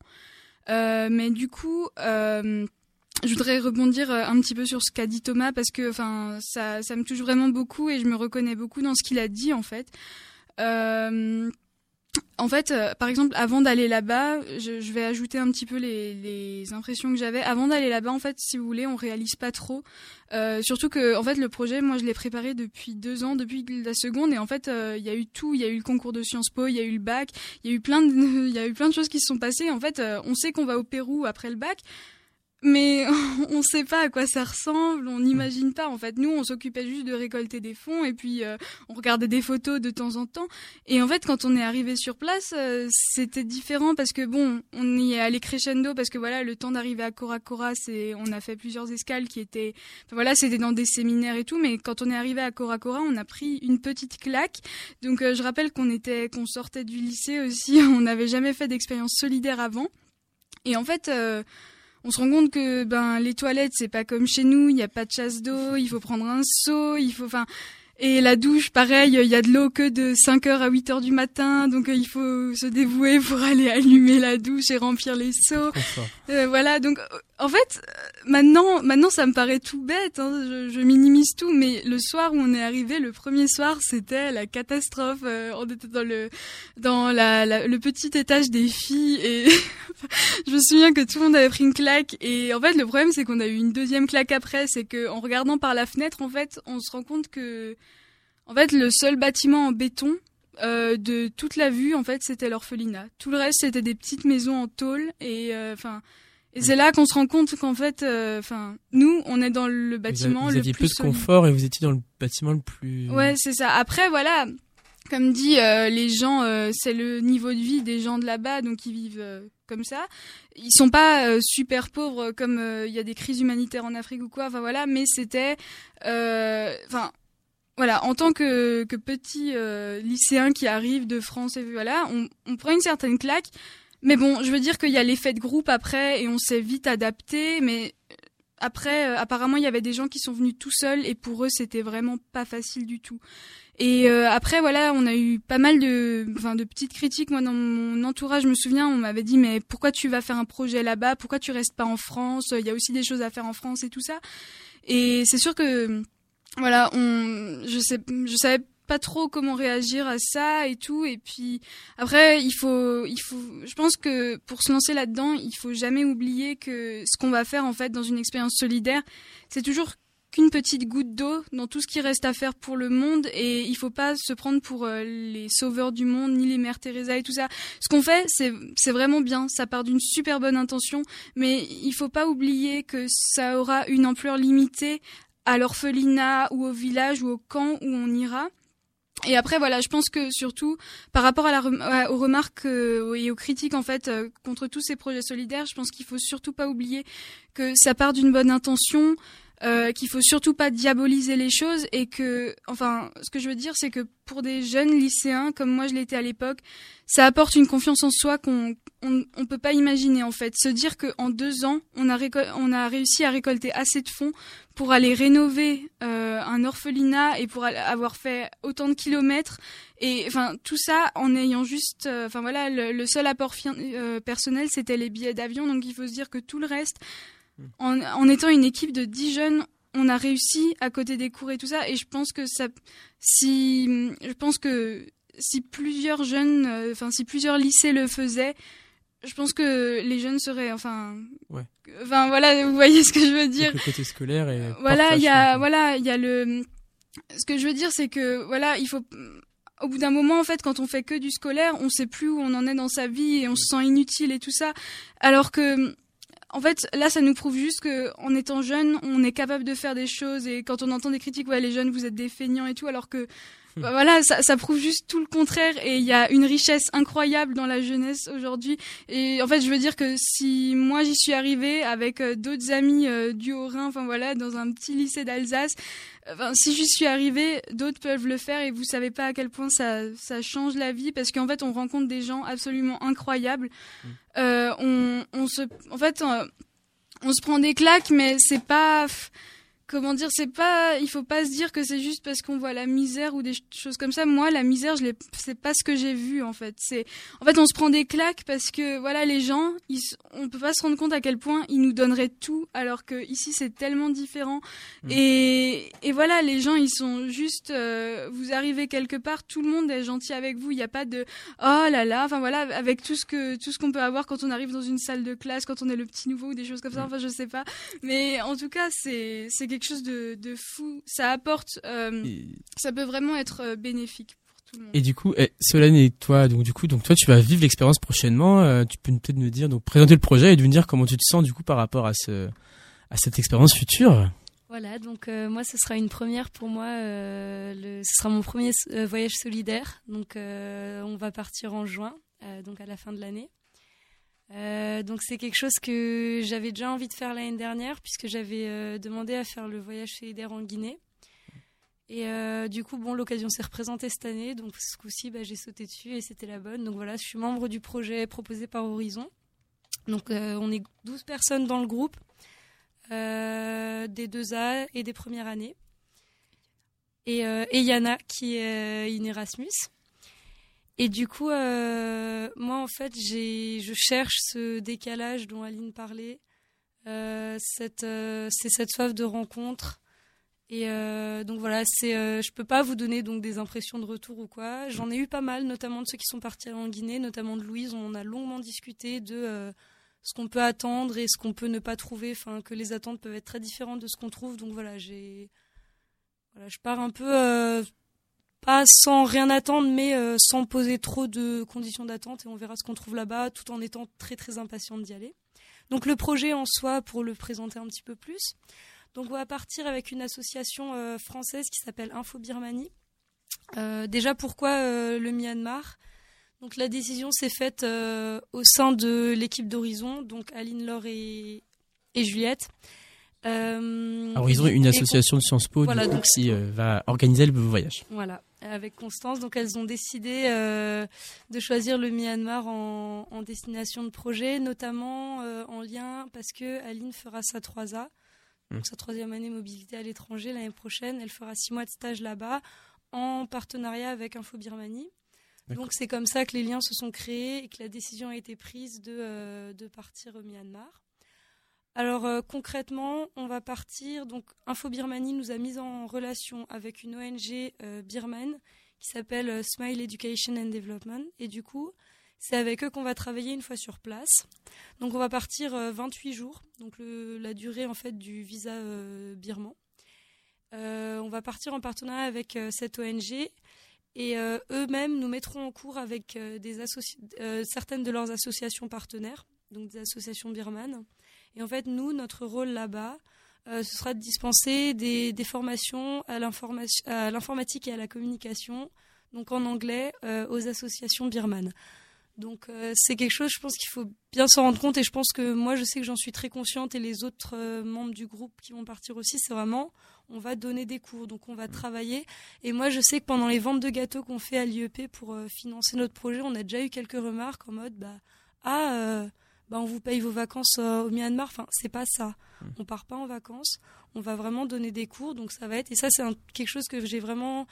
Mais du coup. Je voudrais rebondir euh, un petit peu sur ce qu'a dit Thomas parce que enfin ça, ça me touche vraiment beaucoup et je me reconnais beaucoup dans ce qu'il a dit en fait. Euh, en fait, euh, par exemple, avant d'aller là-bas, je, je vais ajouter un petit peu les, les impressions que j'avais. Avant d'aller là-bas, en fait, si vous voulez, on réalise pas trop. Euh, surtout que, en fait, le projet, moi, je l'ai préparé depuis deux ans, depuis la seconde, et en fait, euh, il y a eu tout. Il y a eu le concours de Sciences Po, il y a eu le bac, il y a eu plein de, *laughs* il y a eu plein de choses qui se sont passées. En fait, on sait qu'on va au Pérou après le bac, mais *laughs* on sait pas à quoi ça ressemble, on n'imagine pas. En fait, nous, on s'occupait juste de récolter des fonds et puis euh, on regardait des photos de temps en temps. Et en fait, quand on est arrivé sur place, euh, c'était différent parce que bon, on y est allé crescendo parce que voilà, le temps d'arriver à Cora Cora, c'est, on a fait plusieurs escales qui étaient, voilà, c'était dans des séminaires et tout. Mais quand on est arrivé à Cora Cora, on a pris une petite claque. Donc, euh, je rappelle qu'on était, qu'on sortait du lycée aussi, *laughs* on n'avait jamais fait d'expérience solidaire avant. Et en fait. On se rend compte que ben les toilettes c'est pas comme chez nous, il y a pas de chasse d'eau, il faut prendre un seau, il faut enfin et la douche pareil, il y a de l'eau que de 5h à 8h du matin, donc euh, il faut se dévouer pour *laughs* aller allumer la douche et remplir les seaux. Euh, voilà, donc en fait, euh, maintenant, maintenant ça me paraît tout bête, hein, je, je minimise tout, mais le soir où on est arrivé, le premier soir, c'était la catastrophe. euh, on était dans le dans la, la- le petit étage des filles et *laughs* je me souviens que tout le monde avait pris une claque et en fait le problème c'est qu'on a eu une deuxième claque après, c'est que en regardant par la fenêtre, en fait, on se rend compte que en fait le seul bâtiment en béton euh, de toute la vue, en fait, c'était l'orphelinat. Tout le reste, c'était des petites maisons en tôle. Et euh, et c'est là qu'on se rend compte qu'en fait, euh, enfin, nous, on est dans le Vous, bâtiment vous le aviez plus peu de solide. confort et vous étiez dans le bâtiment le plus. Ouais, c'est ça. Après, voilà, comme dit, euh, les gens, euh, c'est le niveau de vie des gens de là-bas, donc ils vivent comme ça. Ils sont pas euh, super pauvres comme euh, il y a des crises humanitaires en Afrique ou quoi. Enfin voilà, mais c'était, euh, enfin. Voilà, en tant que, que petit euh, lycéen qui arrive de France et voilà, on, on prend une certaine claque. Mais bon, je veux dire qu'il y a l'effet de groupe après et on s'est vite adapté. Mais après, euh, apparemment, il y avait des gens qui sont venus tout seuls et pour eux, c'était vraiment pas facile du tout. Et euh, après, voilà, on a eu pas mal de, enfin, de petites critiques. Moi, dans mon entourage, je me souviens, on m'avait dit, mais pourquoi tu vas faire un projet là-bas? Pourquoi tu restes pas en France? Il y a aussi des choses à faire en France et tout ça. Et c'est sûr que voilà, on, je sais, je savais pas trop comment réagir à ça et tout. Et puis après, il faut, il faut. Je pense que pour se lancer là-dedans, il faut jamais oublier que ce qu'on va faire en fait dans une expérience solidaire, c'est toujours qu'une petite goutte d'eau dans tout ce qui reste à faire pour le monde et il faut pas se prendre pour euh, les sauveurs du monde ni les mères Teresa et tout ça. Ce qu'on fait, c'est c'est vraiment bien, ça part d'une super bonne intention, mais il faut pas oublier que ça aura une ampleur limitée à l'orphelinat ou au village ou au camp où on ira. Et après voilà, je pense que surtout par rapport à la aux remarques euh, et aux critiques en fait euh, contre tous ces projets solidaires, je pense qu'il faut surtout pas oublier que ça part d'une bonne intention, euh, qu'il faut surtout pas diaboliser les choses et que enfin ce que je veux dire c'est que pour des jeunes lycéens comme moi je l'étais à l'époque, ça apporte une confiance en soi qu'on on, on peut pas imaginer en fait. Se dire que en deux ans on a on a réussi à récolter assez de fonds pour aller rénover euh, un orphelinat et pour avoir fait autant de kilomètres et enfin tout ça en ayant juste euh, enfin voilà le, le seul apport euh, personnel c'était les billets d'avion donc il faut se dire que tout le reste en, en étant une équipe de 10 jeunes on a réussi à côté des cours et tout ça et je pense que ça si je pense que si plusieurs jeunes euh, enfin si plusieurs lycées le faisaient je pense que les jeunes seraient enfin Ouais. enfin voilà vous voyez ce que je veux dire Donc, le côté scolaire et voilà, il y a, voilà, il y a le. Ce que je veux dire, c'est que voilà, il faut. Au bout d'un moment, en fait, quand on fait que du scolaire, on sait plus où on en est dans sa vie et on se sent inutile et tout ça. Alors que, en fait, là, ça nous prouve juste que, en étant jeune, on est capable de faire des choses. Et quand on entend des critiques, ouais, les jeunes, vous êtes des feignants et tout, alors que, bah, voilà, ça, ça prouve juste tout le contraire. Et il y a une richesse incroyable dans la jeunesse aujourd'hui. Et en fait, je veux dire que si moi j'y suis arrivée avec euh, d'autres amis euh, du Haut-Rhin, enfin voilà, dans un petit lycée d'Alsace, enfin, si j'y suis arrivée, d'autres peuvent le faire et vous savez pas à quel point ça, ça change la vie parce qu'en fait, on rencontre des gens absolument incroyables. Euh, on, on se, en fait, euh, on se prend des claques, mais c'est pas, comment dire, c'est pas, il faut pas se dire que c'est juste parce qu'on voit la misère ou des ch- choses comme ça. Moi, la misère, je l'ai, c'est pas ce que j'ai vu en fait. C'est, en fait, on se prend des claques parce que voilà, les gens, ils, on peut pas se rendre compte à quel point ils nous donneraient tout, alors que ici c'est tellement différent. Et, et voilà, les gens, ils sont juste, euh, vous arrivez quelque part, tout le monde est gentil avec vous. Il n'y a pas de, oh là là, enfin voilà, avec tout ce que, tout ce qu'on peut avoir quand on arrive dans une salle de classe, quand on est le petit nouveau ou des choses comme ça. Enfin, je sais pas. Mais en tout cas, c'est, c'est quelque chose de, de fou. Ça apporte, euh, ça peut vraiment être euh, bénéfique pour tout le monde. Et du coup, eh, Solène et toi, donc du coup, donc toi, tu vas vivre l'expérience prochainement. euh, tu peux peut-être nous dire, donc présenter le projet et nous dire comment tu te sens du coup par rapport à ce, à cette expérience future. Voilà, donc euh, moi, ce sera une première pour moi. euh, le, ce sera mon premier euh, voyage solidaire. Donc, euh, on va partir en juin, euh, donc à la fin de l'année. Euh, donc, c'est quelque chose que j'avais déjà envie de faire l'année dernière, puisque j'avais euh, demandé à faire le voyage solidaire en Guinée. Et euh, du coup, bon, l'occasion s'est représentée cette année, donc ce coup-ci, bah, j'ai sauté dessus et c'était la bonne. Donc voilà, je suis membre du projet proposé par Horizon. Donc, on est 12 personnes dans le groupe des deux A et des premières années. Et, et Yana, qui est une Erasmus. Et du coup, euh, moi, en fait, je cherche ce décalage dont Aline parlait. Euh, cette, euh, c'est cette soif de rencontre. Et euh, donc voilà, c'est, je peux pas vous donner donc des impressions de retour ou quoi. J'en ai eu pas mal, notamment de ceux qui sont partis en Guinée, notamment de Louise. On a longuement discuté de ce qu'on peut attendre et ce qu'on peut ne pas trouver. Enfin, que les attentes peuvent être très différentes de ce qu'on trouve. Donc voilà, voilà, je pars un peu pas sans rien attendre, mais euh, sans poser trop de conditions d'attente et on verra ce qu'on trouve là-bas, tout en étant très très impatiente d'y aller. Donc le projet en soi, pour le présenter un petit peu plus. Donc on va partir avec une association euh, française qui s'appelle Info Birmanie. Euh, déjà pourquoi le Myanmar? Donc la décision s'est faite au sein de l'équipe d'Horizon, donc Aline, Laure et Juliette. Euh, Alors, ils ont une association de Sciences Po Voilà, donc- qui euh, va organiser le voyage. Voilà, avec Constance. Donc elles ont décidé euh, de choisir le Myanmar en, en destination de projet, notamment en lien parce que Aline fera sa 3A, donc sa troisième année mobilité à l'étranger l'année prochaine. Elle fera six mois de stage là-bas en partenariat avec Info Birmanie. Donc c'est comme ça que les liens se sont créés et que la décision a été prise de, de partir au Myanmar. Alors euh, concrètement, on va partir. Donc Info Birmanie nous a mis en relation avec une ONG euh, birmane qui s'appelle euh, Smile Education and Development. Et du coup, c'est avec eux qu'on va travailler une fois sur place. Donc on va partir euh, 28 jours, donc la durée en fait du visa birman. On va partir en partenariat avec cette ONG et eux-mêmes nous mettront en cours avec certaines de leurs associations partenaires, donc des associations birmanes. Et en fait, nous, notre rôle là-bas, euh, ce sera de dispenser des, formations à l'informatique et à la communication, donc en anglais, euh, aux associations birmanes. Donc euh, c'est quelque chose, je pense qu'il faut bien s'en rendre compte et je pense que moi, je sais que j'en suis très consciente et les autres membres du groupe qui vont partir aussi, c'est vraiment, on va donner des cours, donc on va travailler. Et moi, je sais que pendant les ventes de gâteaux qu'on fait à l'IEP pour financer notre projet, on a déjà eu quelques remarques en mode, bah, ah, bah, on vous paye vos vacances euh, au Myanmar. Enfin, c'est pas ça. On part pas en vacances. On va vraiment donner des cours. Donc ça va être. Et ça, c'est quelque chose que j'ai vraiment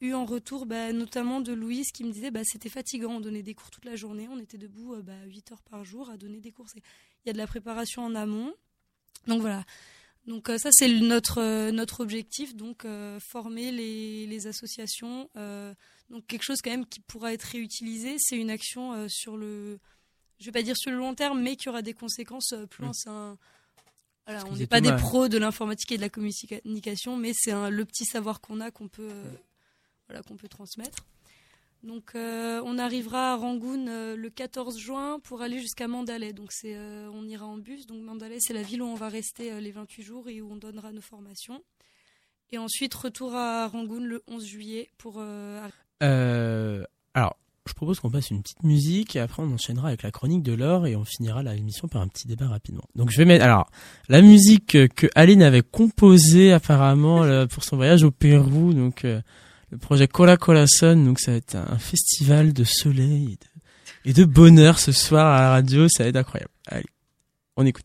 eu en retour, bah, notamment de Louise qui me disait, bah, c'était fatigant. On donnait des cours toute la journée. On était debout euh, bah, 8 heures par jour à donner des cours. Il y a de la préparation en amont. Donc voilà. Donc euh, ça, c'est notre, euh, notre objectif. Donc former les, les associations. donc quelque chose quand même qui pourra être réutilisé. C'est une action sur le je vais pas dire sur le long terme, mais qui aura des conséquences euh, plus loin. Mm. C'est un- Voilà, on n'est pas des pros de l'informatique et de la communication, mais c'est le petit savoir qu'on a qu'on peut, euh, voilà, qu'on peut transmettre. Donc, euh, on arrivera à Rangoon euh, le 14 juin pour aller jusqu'à Mandalay. Donc, c'est, on ira en bus. Donc, Mandalay, c'est la ville où on va rester les 28 jours et où on donnera nos formations. Et ensuite, retour à Rangoon le 11 juillet pour. euh, arri- Euh, alors, je propose qu'on passe une petite musique et après on enchaînera avec la chronique de l'or et on finira la émission par un petit débat rapidement. Donc je vais mettre alors la musique que Aline avait composée apparemment pour son voyage au Pérou, donc euh, le projet Cola Cola Sun, donc ça va être un festival de soleil et de bonheur ce soir à la radio, ça va être incroyable. Allez, on écoute.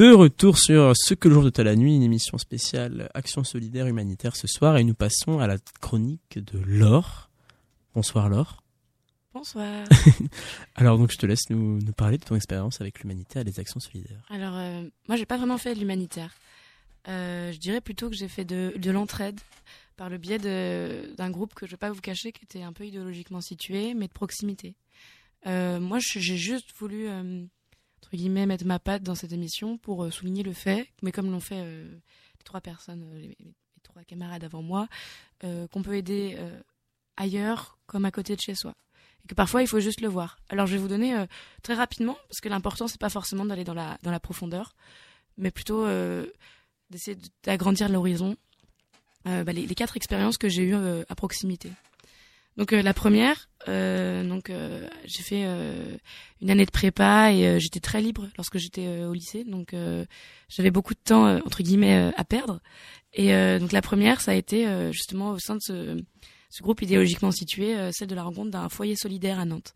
De retour sur Ce que le jour de la nuit, une émission spéciale Action solidaire humanitaire ce soir et nous passons à la chronique de Laure. Bonsoir Laure. Bonsoir. *laughs* Alors donc je te laisse nous, nous parler de ton expérience avec l'humanitaire et les actions solidaires. Alors, euh, moi, j'ai pas vraiment fait de l'humanitaire. Euh, je dirais plutôt que j'ai fait de, de l'entraide par le biais d'un groupe que je vais pas vous cacher, qui était un peu idéologiquement situé, mais de proximité. Euh, moi, j'ai juste voulu, euh, entre guillemets, mettre ma patte dans cette émission pour euh, souligner le fait, mais comme l'ont fait euh, les trois personnes, euh, les, trois camarades avant moi, qu'on peut aider ailleurs comme à côté de chez soi. Et que parfois, il faut juste le voir. Alors, je vais vous donner très rapidement, parce que l'important, c'est pas forcément d'aller dans la, dans la profondeur, mais plutôt d'essayer de- d'agrandir l'horizon. Bah, les, quatre expériences que j'ai eues à proximité. Donc euh, la première, euh, donc euh, j'ai fait une année de prépa et j'étais très libre lorsque j'étais au lycée, donc j'avais beaucoup de temps entre guillemets à perdre. Et donc la première, ça a été justement au sein de ce, ce groupe idéologiquement situé, celle de la rencontre d'un foyer solidaire à Nantes.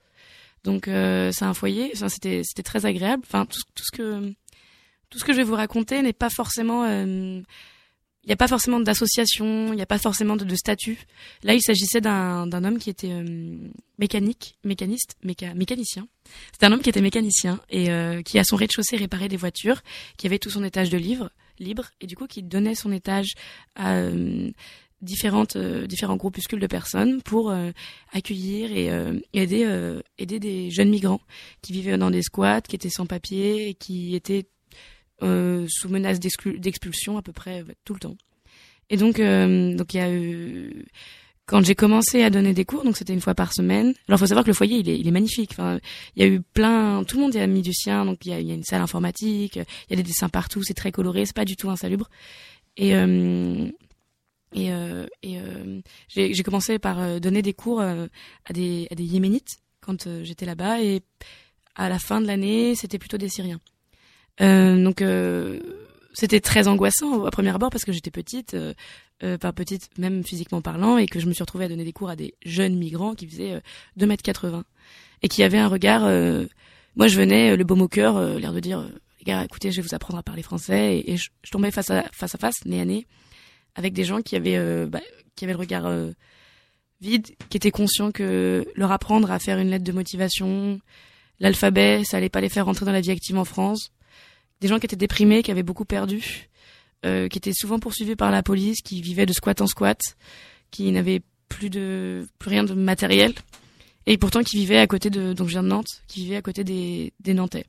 Donc euh, c'est un foyer, enfin, c'était c'était très agréable. Enfin tout, tout ce que tout ce que je vais vous raconter n'est pas forcément euh, il n'y a pas forcément d'association, il n'y a pas forcément de, de statut. Là, il s'agissait d'un homme qui était euh, mécanique, mécaniste, méca, mécanicien. C'était un homme qui était mécanicien et euh, qui à son rez-de-chaussée réparait des voitures, qui avait tout son étage de livres libre et du coup qui donnait son étage à euh, différentes euh, différents groupuscules de personnes pour accueillir et aider aider des jeunes migrants qui vivaient dans des squats, qui étaient sans papier et qui étaient euh, sous menace d'expulsion à peu près euh, tout le temps. Et donc euh, donc il y a eu quand j'ai commencé à donner des cours, donc c'était une fois par semaine. Alors, faut savoir que le foyer, il est, il est magnifique. Enfin, il y a eu plein, tout le monde y a mis du sien. Donc, il y a, il y a une salle informatique, il y a des dessins partout, c'est très coloré, c'est pas du tout insalubre. Et euh, et, euh, et euh, j'ai commencé par euh, donner des cours à des à des Yéménites quand j'étais là-bas et à la fin de l'année, c'était plutôt des Syriens. Euh, donc euh, c'était très angoissant à premier abord parce que j'étais petite, euh, euh, pas petite même physiquement parlant, et que je me suis retrouvée à donner des cours à des jeunes migrants qui faisaient euh, 2 mètres 80 et qui avaient un regard. moi, je venais le baume au cœur, l'air de dire écoutez, je vais vous apprendre à parler français, et, je, tombais face à face à face, nez à nez, avec des gens qui avaient bah, qui avaient le regard vide, qui étaient conscients que leur apprendre à faire une lettre de motivation, l'alphabet, ça allait pas les faire rentrer dans la vie active en France. Des gens qui étaient déprimés, qui avaient beaucoup perdu, euh, qui étaient souvent poursuivis par la police, qui vivaient de squat en squat, qui n'avaient plus de plus rien de matériel, et pourtant qui vivaient à côté de donc je viens de Nantes, qui vivaient à côté des des Nantais.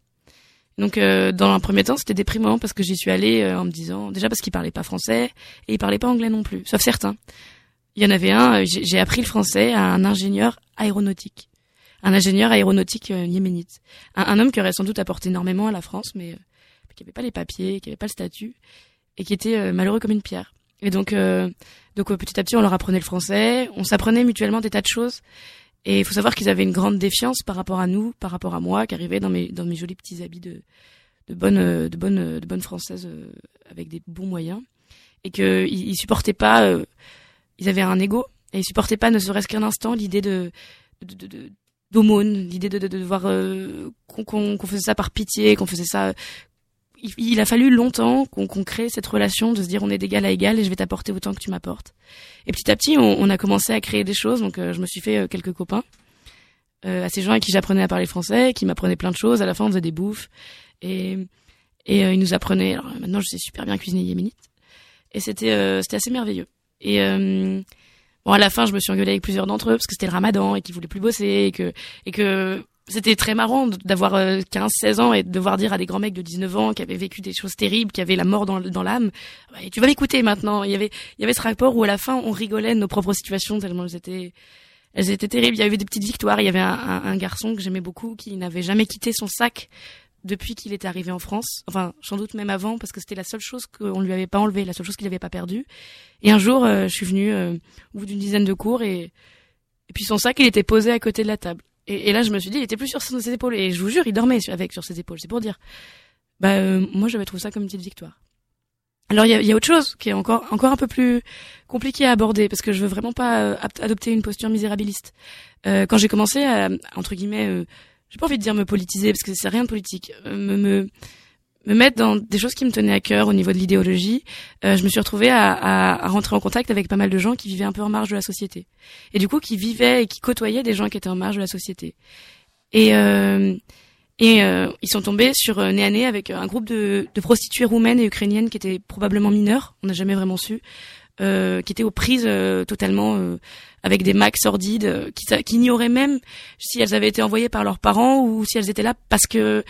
Donc euh, dans un premier temps, c'était déprimant parce que j'y suis allée euh, en me disant déjà parce qu'ils parlaient pas français et ils parlaient pas anglais non plus, sauf certains. Il y en avait un, j'ai appris le français à un ingénieur aéronautique, un ingénieur aéronautique euh, yéménite, un, un homme qui aurait sans doute apporté énormément à la France, mais qui avait pas les papiers, qui avait pas le statut et qui était euh, malheureux comme une pierre. Et donc, euh, donc petit à petit, on leur apprenait le français, on s'apprenait mutuellement des tas de choses. Et il faut savoir qu'ils avaient une grande défiance par rapport à nous, par rapport à moi, qui arrivais dans mes dans mes jolis petits habits de de bonne euh, de bonne de bonne française avec des bons moyens, et que ils, supportaient pas. ils avaient un ego et ils supportaient pas, ne serait-ce qu'un instant, l'idée de de, d'aumône, l'idée de, de, de qu'on qu'on qu'on faisait ça par pitié, qu'on faisait ça. Il, a fallu longtemps qu'on crée cette relation de se dire on est d'égal à égal et je vais t'apporter autant que tu m'apportes. Et petit à petit, on, a commencé à créer des choses. Donc, euh, je me suis fait euh, quelques copains euh, à ces gens à qui j'apprenais à parler français, qui m'apprenaient plein de choses. À la fin, on faisait des bouffes et et euh, ils nous apprenaient. Alors maintenant, je sais super bien cuisiner yéménite et c'était c'était assez merveilleux. Et bon, à la fin, je me suis engueulée avec plusieurs d'entre eux parce que c'était le Ramadan et qu'ils voulaient plus bosser et que et que c'était très marrant d'avoir euh, 15, 16 ans et de devoir dire à des grands mecs de 19 ans qui avaient vécu des choses terribles, qui avaient la mort dans, l'âme, tu vas m'écouter maintenant. Il y avait, il y avait ce rapport où à la fin, on rigolait de nos propres situations tellement elles étaient, elles étaient terribles. Il y avait des petites victoires. Il y avait un, garçon que j'aimais beaucoup qui n'avait jamais quitté son sac depuis qu'il était arrivé en France. Enfin, sans doute même avant, parce que c'était la seule chose qu'on lui avait pas enlevée, la seule chose qu'il n'avait pas perdue. Et un jour, euh, je suis venue euh, au bout d'une dizaine de cours et puis son sac, il était posé à côté de la table. Et, là, je me suis dit, il était plus sur ses épaules. Et je vous jure, il dormait avec sur ses épaules. C'est pour dire. Bah, euh, moi, j'avais trouvé ça comme une petite victoire. Alors, il y a, y a autre chose qui est encore encore un peu plus compliqué à aborder parce que je veux vraiment pas euh, adopter une posture misérabiliste. Euh, quand j'ai commencé à entre guillemets, euh, j'ai pas envie de dire me politiser parce que c'est rien de politique, euh, me, me me mettre dans des choses qui me tenaient à cœur au niveau de l'idéologie, euh, je me suis retrouvée à, à, à rentrer en contact avec pas mal de gens qui vivaient un peu en marge de la société. Et du coup, qui vivaient et qui côtoyaient des gens qui étaient en marge de la société. Et, euh, et euh, ils sont tombés sur euh, nez à nez avec un groupe de, de prostituées roumaines et ukrainiennes qui étaient probablement mineures, on n'a jamais vraiment su, euh, qui étaient aux prises euh, totalement euh, avec des macs sordides, euh, qui, qui ignoraient même si elles avaient été envoyées par leurs parents ou si elles étaient là parce que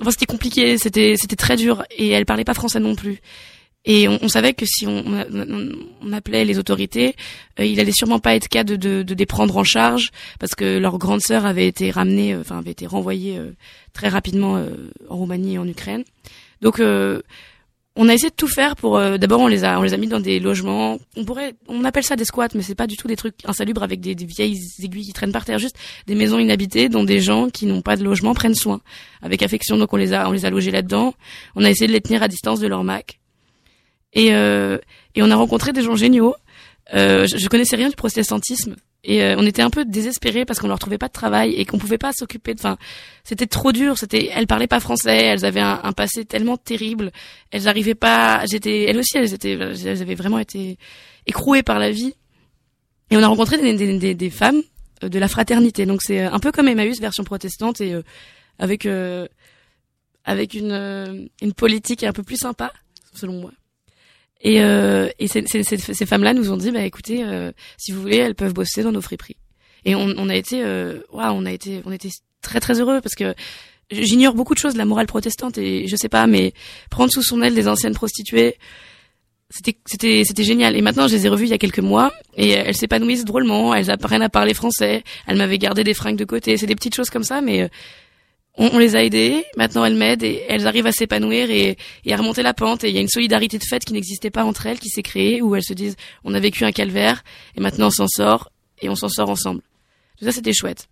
Enfin, c'était compliqué, c'était c'était très dur et elle parlait pas français non plus. Et on, on savait que si on, on, on appelait les autorités, euh, il allait sûrement pas être cas de, de, de les prendre en charge parce que leur grande sœur avait été ramenée, euh, enfin avait été renvoyée euh, très rapidement euh, en Roumanie et en Ukraine. Donc euh, on a essayé de tout faire pour. euh, D'abord, on les a, on les a mis dans des logements. On pourrait, on appelle ça des squats, mais c'est pas du tout des trucs insalubres avec des, vieilles aiguilles qui traînent par terre. Juste des maisons inhabitées dont des gens qui n'ont pas de logement prennent soin avec affection. Donc on les a, on les a logés là-dedans. On a essayé de les tenir à distance de leur Mac. Et euh, et on a rencontré des gens géniaux. Euh, je, je connaissais rien du protestantisme. Et euh, on était un peu désespérés parce qu'on leur trouvait pas de travail et qu'on pouvait pas s'occuper de. Enfin, c'était trop dur. C'était, elles parlaient pas français. Elles avaient un, un passé tellement terrible. Elles arrivaient pas. J'étais, elles aussi, elles étaient, elles avaient vraiment été écrouées par la vie. Et on a rencontré des, des, des, femmes euh, de la fraternité. Donc c'est un peu comme Emmaüs version protestante et euh, avec euh, avec une euh, une politique un peu plus sympa selon moi. Et, euh, et ces, ces, ces- femmes-là nous ont dit, bah écoutez, euh, si vous voulez, elles peuvent bosser dans nos friperies. Et on, on a été, euh, waouh, on a été, on était très très heureux parce que j'ignore beaucoup de choses de la morale protestante et je sais pas, mais prendre sous son aile des anciennes prostituées, c'était c'était c'était génial. Et maintenant, je les ai revues il y a quelques mois et elles s'épanouissent drôlement. Elles apprennent à parler français. Elles m'avaient gardé des fringues de côté. C'est des petites choses comme ça, mais euh, on, on les a aidées. Maintenant, elles m'aident et elles arrivent à s'épanouir et, et à remonter la pente. Et il y a une solidarité de fait qui n'existait pas entre elles, qui s'est créée, où elles se disent on a vécu un calvaire et maintenant on s'en sort et on s'en sort ensemble. Tout ça, c'était chouette.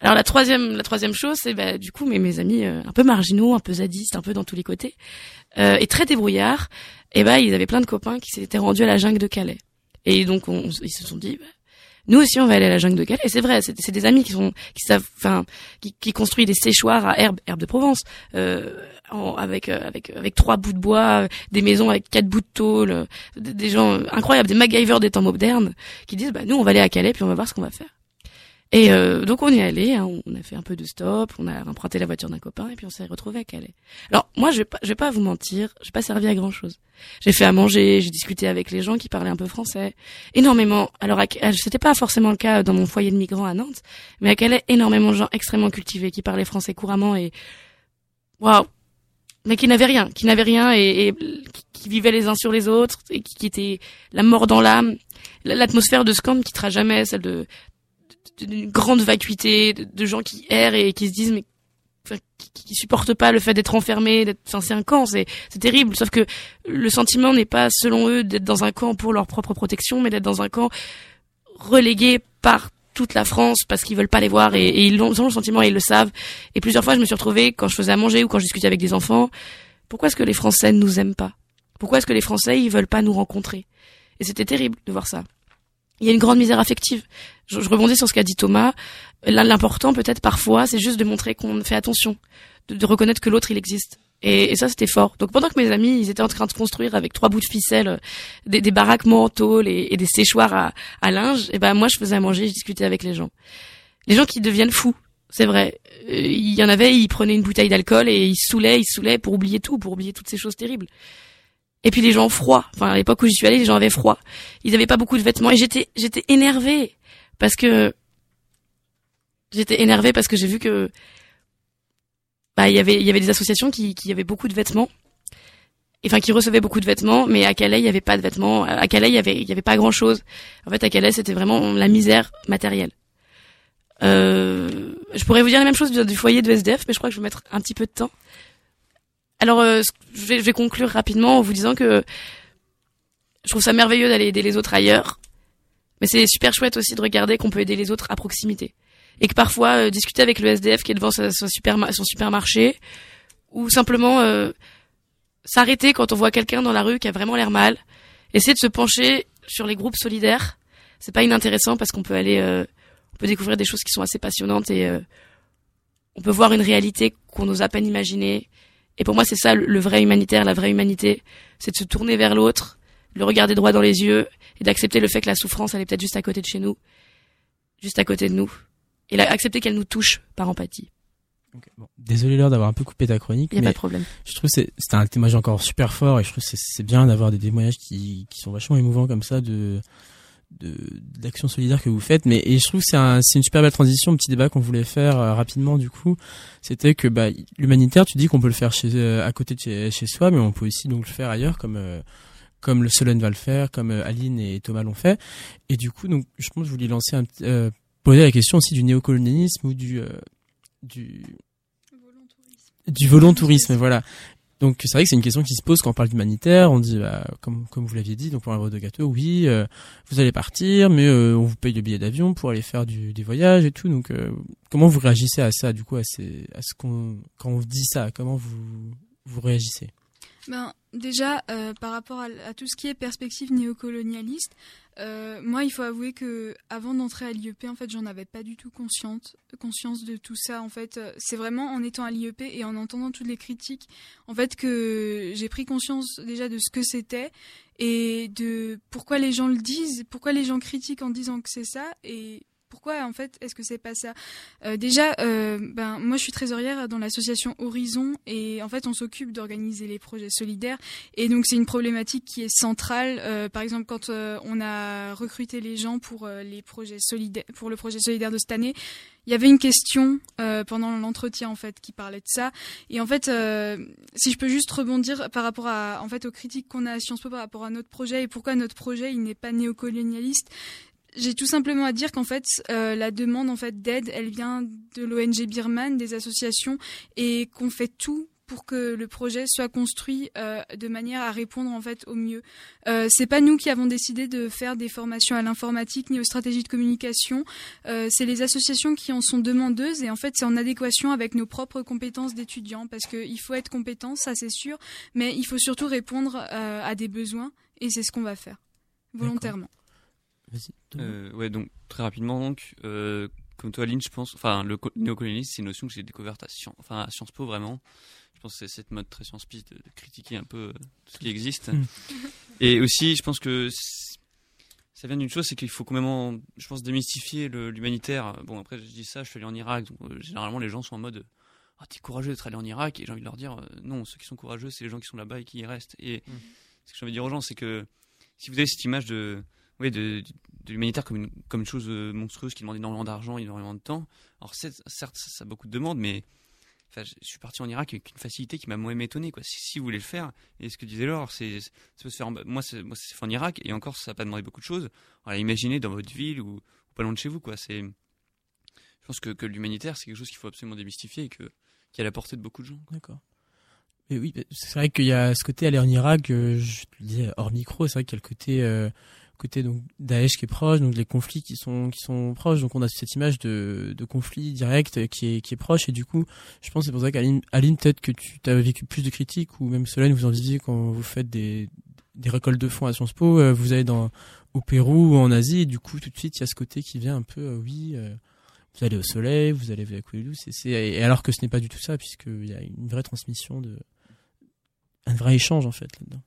Alors la troisième, la troisième chose, c'est bah, du coup mes, mes amis euh, un peu marginaux, un peu zadistes, un peu dans tous les côtés, euh, et très débrouillards. Et bah ils avaient plein de copains qui s'étaient rendus à la jungle de Calais. Et donc on- ils se sont dit, bah, nous aussi on va aller à la jungle de Calais. C'est vrai, c'est des amis qui sont, qui savent, enfin, qui, qui construisent des séchoirs à herbe, herbe de Provence, euh, avec euh, avec avec trois bouts de bois, des maisons avec quatre bouts de tôle, euh, des, des gens euh, incroyables, des MacGyver des temps modernes, qui disent, bah nous on va aller à Calais puis on va voir ce qu'on va faire. Et euh, donc on est allé, hein, on a fait un peu de stop, on a emprunté la voiture d'un copain et puis on s'est retrouvé à Calais. Alors moi je vais pas, je vais pas vous mentir, j'ai pas servi à grand chose. J'ai fait à manger, j'ai discuté avec les gens qui parlaient un peu français, énormément. Alors à- c'était pas forcément le cas dans mon foyer de migrants à Nantes, mais à Calais énormément de gens extrêmement cultivés qui parlaient français couramment et waouh, mais qui n'avaient rien, qui n'avaient rien et, et qui- qui vivaient les uns sur les autres et qui, qui étaient la mort dans l'âme. L'atmosphère de ce camp ne quittera jamais celle de d'une grande vacuité, de, gens qui errent et qui se disent mais qui, qui supportent pas le fait d'être enfermés, d'être, enfin c'est un camp, c'est c'est terrible. Sauf que le sentiment n'est pas selon eux d'être dans un camp pour leur propre protection, mais d'être dans un camp relégué par toute la France parce qu'ils veulent pas les voir et, ils, ont, le sentiment ils le savent. Et plusieurs fois je me suis retrouvée quand je faisais à manger ou quand je discutais avec des enfants, pourquoi est-ce que les Français ne nous aiment pas? Pourquoi est-ce que les Français ils veulent pas nous rencontrer? Et c'était terrible de voir ça. Il y a une grande misère affective. Je, je rebondis sur ce qu'a dit Thomas. L'important, peut-être parfois, c'est juste de montrer qu'on fait attention, de, de reconnaître que l'autre, il existe. Et, et ça, c'était fort. Donc pendant que mes amis, ils étaient en train de construire avec trois bouts de ficelle euh, des, des baraquements en et, des séchoirs à, à linge, et ben moi, je faisais à manger, je discutais avec les gens. Les gens qui deviennent fous, c'est vrai. Euh, Il y en avait, ils prenaient une bouteille d'alcool et ils saoulaient, ils saoulaient pour oublier tout, pour oublier toutes ces choses terribles. Et puis les gens froids. Enfin, à l'époque où j'y suis allée, les gens avaient froid. Ils avaient pas beaucoup de vêtements et j'étais, j'étais énervée parce que j'étais énervée parce que j'ai vu que bah il y avait, il y avait des associations qui, avaient beaucoup de vêtements. Enfin, qui recevaient beaucoup de vêtements, mais à Calais, il y avait pas de vêtements. À Calais, il y avait, il y avait pas grand chose. En fait, à Calais, c'était vraiment la misère matérielle. Euh, je pourrais vous dire la même chose du foyer de SDF, mais je crois que je vais mettre un petit peu de temps. Alors, euh, je, vais, conclure rapidement en vous disant que je trouve ça merveilleux d'aller aider les autres ailleurs, mais c'est super chouette aussi de regarder qu'on peut aider les autres à proximité. Et que parfois, euh, discuter avec le SDF qui est devant son, superma- son supermarché, ou simplement euh, s'arrêter quand on voit quelqu'un dans la rue qui a vraiment l'air mal, essayer de se pencher sur les groupes solidaires, c'est pas inintéressant parce qu'on peut aller, euh, on peut découvrir des choses qui sont assez passionnantes et on peut voir une réalité qu'on n'ose à peine imaginer. Et pour moi, c'est ça le, vrai humanitaire, la vraie humanité, c'est de se tourner vers l'autre, le regarder droit dans les yeux et d'accepter le fait que la souffrance, elle est peut-être juste à côté de chez nous, juste à côté de nous, et la- accepter qu'elle nous touche par empathie. Désolé Laure d'avoir un peu coupé ta chronique. Il a mais pas de problème. Je trouve que c'est un témoignage encore super fort et je trouve que c'est- bien d'avoir des témoignages qui, qui sont vachement émouvants comme ça de d'action solidaire que vous faites mais et je trouve que c'est un, c'est une super belle transition petit débat qu'on voulait faire euh, rapidement du coup. C'était que bah l'humanitaire tu dis qu'on peut le faire chez euh, à côté de chez, chez soi mais on peut aussi donc le faire ailleurs comme euh, comme le Solène va le faire comme euh, Aline et Thomas l'ont fait. Et du coup donc je pense que je voulais lancer un euh, poser la question aussi du néocolonialisme ou du euh, du du volontourisme, voilà. Donc c'est vrai que c'est une question qui se pose quand on parle d'humanitaire. On dit, bah, comme comme vous l'aviez dit, donc pour un livre de gâteau, oui, euh, vous allez partir, mais euh, on vous paye le billet d'avion pour aller faire du, des voyages et tout. Donc euh, comment vous réagissez à ça, du coup, à, ces, à ce qu'on quand on dit ça, comment vous vous réagissez? Ben, déjà, euh, par rapport à, tout ce qui est perspective néocolonialiste, euh, moi, il faut avouer que avant d'entrer à l'IEP, en fait, j'en avais pas du tout consciente, conscience de tout ça. En fait, Euh, c'est vraiment en étant à l'IEP et en entendant toutes les critiques, en fait, que j'ai pris conscience déjà de ce que c'était et de pourquoi les gens le disent, pourquoi les gens critiquent en disant que c'est ça et pourquoi en fait est-ce que c'est pas ça? Euh, Déjà, euh, ben moi je suis trésorière dans l'association Horizon et en fait on s'occupe d'organiser les projets solidaires et donc c'est une problématique qui est centrale. Euh, par exemple, quand euh, on a recruté les gens pour les projets solidaires, pour le projet solidaire de cette année, il y avait une question pendant l'entretien en fait qui parlait de ça. Et en fait, si je peux juste rebondir par rapport à en fait aux critiques qu'on a à Sciences Po par rapport à notre projet et pourquoi notre projet il n'est pas néocolonialiste. J'ai tout simplement à dire qu'en fait euh, la demande en fait d'aide, elle vient de l'ONG Birman, des associations, et qu'on fait tout pour que le projet soit construit euh, de manière à répondre en fait au mieux. Euh, c'est pas nous qui avons décidé de faire des formations à l'informatique ni aux stratégies de communication. Euh, c'est les associations qui en sont demandeuses et en fait c'est en adéquation avec nos propres compétences d'étudiants parce qu'il faut être compétent, ça c'est sûr, mais il faut surtout répondre euh, à des besoins et c'est ce qu'on va faire volontairement. Vas-y. Euh, ouais, donc très rapidement, donc, euh, comme toi, Aline, je pense, enfin, le co- néocolonialisme, c'est une notion que j'ai découverte à, Sciences- enfin, à Sciences Po vraiment. Je pense que c'est cette mode très Sciences Po de, de critiquer un peu euh, tout ce qui existe. Mm. *laughs* Et aussi, je pense que ça vient d'une chose, c'est qu'il faut complètement, je pense, démystifier l'humanitaire. Bon, après, je dis ça, je suis allé en Irak, donc euh, généralement, les gens sont en mode. Ah, t'es courageux d'être allé en Irak, et j'ai envie de leur dire, euh, non, ceux qui sont courageux, c'est les gens qui sont là-bas et qui y restent. Et ce que j'ai envie de dire aux gens, c'est que si vous avez cette image de, oui, de, de l'humanitaire comme une, comme une chose euh, monstrueuse qui demande énormément d'argent, énormément de temps. Alors certes, ça, a beaucoup de demandes, mais je, suis parti en Irak avec une facilité qui m'a moi-même étonné. Quoi. Si, vous voulez le faire, et ce que disait Laure, c'est se faire. En, moi, c'est moi, c'est en Irak, et encore, ça n'a pas demandé beaucoup de choses. Imaginez dans votre ville ou, pas loin de chez vous. Quoi. C'est, je pense que, que l'humanitaire, c'est quelque chose qu'il faut absolument démystifier et que, qui est à la portée de beaucoup de gens. D'accord. Mais oui, c'est vrai qu'il y a ce côté aller en Irak, euh, je te le dis hors micro, c'est vrai qu'il y a le côté euh, côté donc Daesh qui est proche, donc les conflits qui sont qui sont proches, donc on a cette image de, de conflit direct qui est qui est proche. Et du coup, je pense c'est pour ça qu'Aline Aline peut-être que tu as vécu plus de critiques ou même Solène vous en disiez quand vous faites des des récoltes de fonds à Sciences Po, euh, vous allez dans au Pérou ou en Asie et du coup tout de suite il y a ce côté qui vient un peu euh, oui euh, vous allez au soleil, vous allez avec Ouelou, c'est c'est et alors que ce n'est pas du tout ça puisqu'il y a une vraie transmission de un vrai échange en fait là-dedans.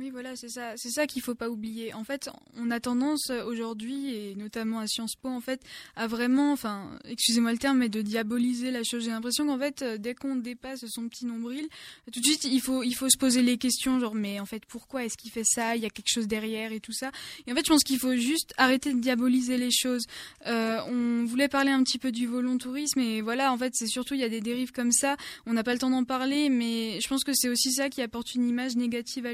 Oui, voilà, c'est ça, c'est ça qu'il faut pas oublier. En fait, on a tendance euh, aujourd'hui, et notamment à Sciences Po, en fait, à vraiment, enfin, excusez-moi le terme, mais de diaboliser la chose. J'ai l'impression qu'en fait, euh, dès qu'on dépasse son petit nombril, tout de suite, il faut, il faut se poser les questions, genre, mais en fait, pourquoi est-ce qu'il fait ça? Il y a quelque chose derrière et tout ça. Et en fait, je pense qu'il faut juste arrêter de diaboliser les choses. Euh, on voulait parler un petit peu du volontourisme, et voilà, en fait, c'est surtout, il y a des dérives comme ça. On n'a pas le temps d'en parler, mais je pense que c'est aussi ça qui apporte une image négative à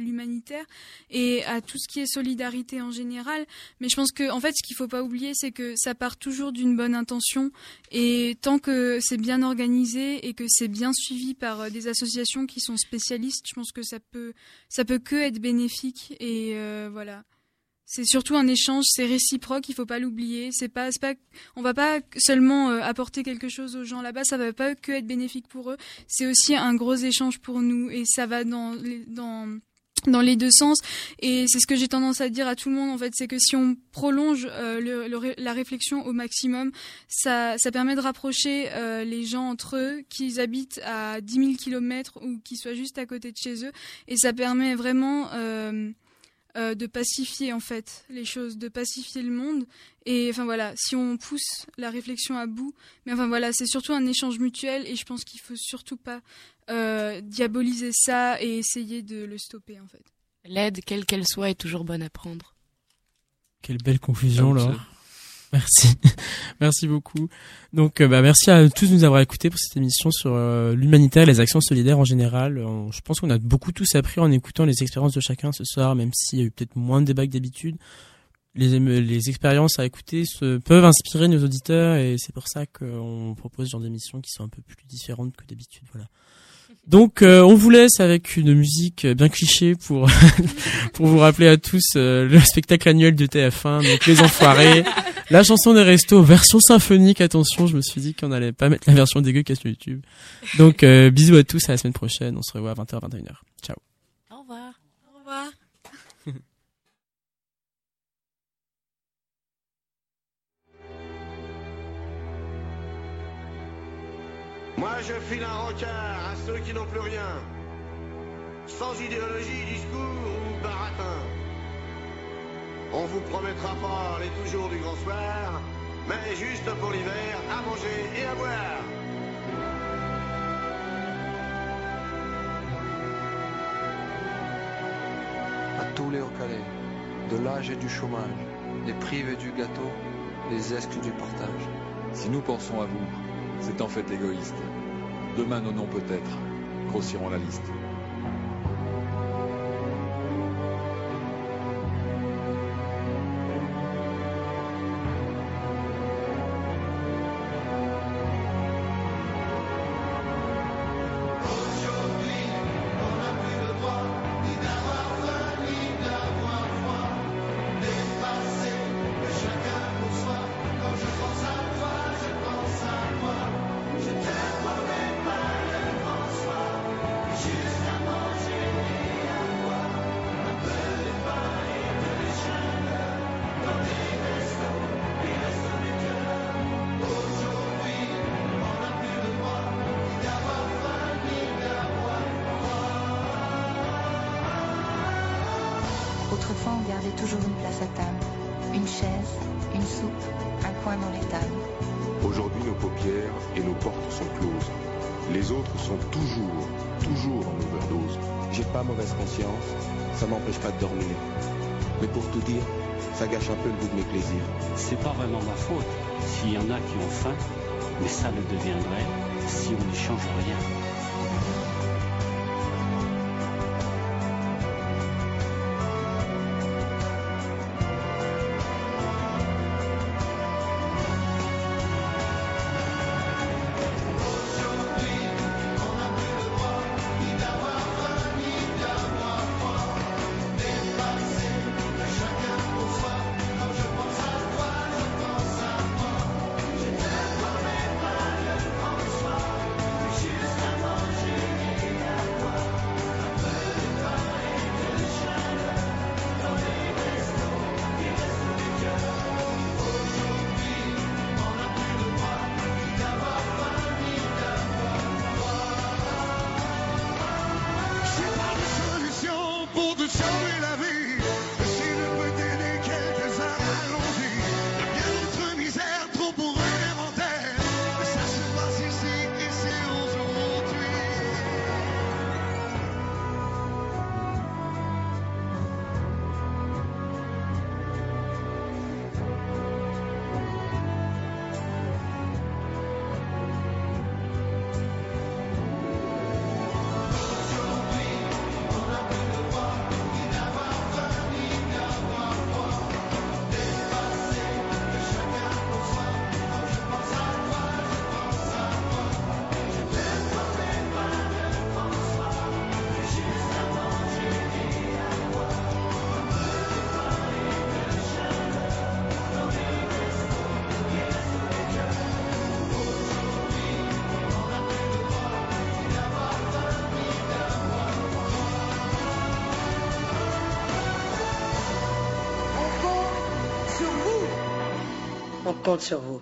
et à tout ce qui est solidarité en général. Mais je pense que, en fait, ce qu'il faut pas oublier, c'est que ça part toujours d'une bonne intention. Et tant que c'est bien organisé et que c'est bien suivi par euh, des associations qui sont spécialistes, je pense que ça peut, ça peut que être bénéfique. Et euh, voilà. C'est surtout un échange, c'est réciproque, il faut pas l'oublier. C'est pas, pas, on va pas seulement euh, apporter quelque chose aux gens là-bas, ça va pas que être bénéfique pour eux. C'est aussi un gros échange pour nous et ça va dans, dans dans les deux sens et c'est ce que j'ai tendance à dire à tout le monde en fait c'est que si on prolonge euh, la réflexion au maximum ça, permet de rapprocher euh, les gens entre eux qu'ils habitent à 10 000 kilomètres ou qu'ils soient juste à côté de chez eux et ça permet vraiment euh, de pacifier en fait les choses, de pacifier le monde. Et enfin voilà, si on pousse la réflexion à bout, mais enfin voilà, c'est surtout un échange mutuel et je pense qu'il faut surtout pas euh, diaboliser ça et essayer de le stopper en fait. L'aide, quelle qu'elle soit, est toujours bonne à prendre. Quelle belle conclusion, Laure. *laughs* Merci, *laughs* merci beaucoup. Donc, euh, bah, merci à tous de nous avoir écoutés pour cette émission sur euh, l'humanitaire et les actions solidaires en général. Je pense qu'on a beaucoup tous appris en écoutant les expériences de chacun ce soir, même s'il y a eu peut-être moins de débats que d'habitude. Les, les expériences à écouter se, peuvent inspirer nos auditeurs et c'est pour ça qu'on propose ce genre d'émissions qui sont un peu plus différentes que d'habitude. Voilà. Donc, euh, on vous laisse avec une musique bien cliché pour *laughs* pour vous rappeler à tous euh, le spectacle annuel de TF1, donc Les Enfoirés. La chanson des restos, version symphonique, attention, je me suis dit qu'on allait pas mettre la version dégueu qu'il y a sur YouTube. Donc, euh, bisous à tous, à la semaine prochaine, on se revoit à 20h, 21h. Ciao. revoir. Au revoir. Moi, je file un rencard à ceux qui n'ont plus rien. Sans idéologie, discours ou baratin. On vous promettra pas les toujours du grand soir, mais juste pour l'hiver, à manger et à boire. à tous les Hauts-Calais, de l'âge et du chômage, les privés du gâteau, les escles du partage. Si nous pensons à vous, c'est en fait égoïste. Demain nos noms peut-être grossiront la liste. On compte sur vous.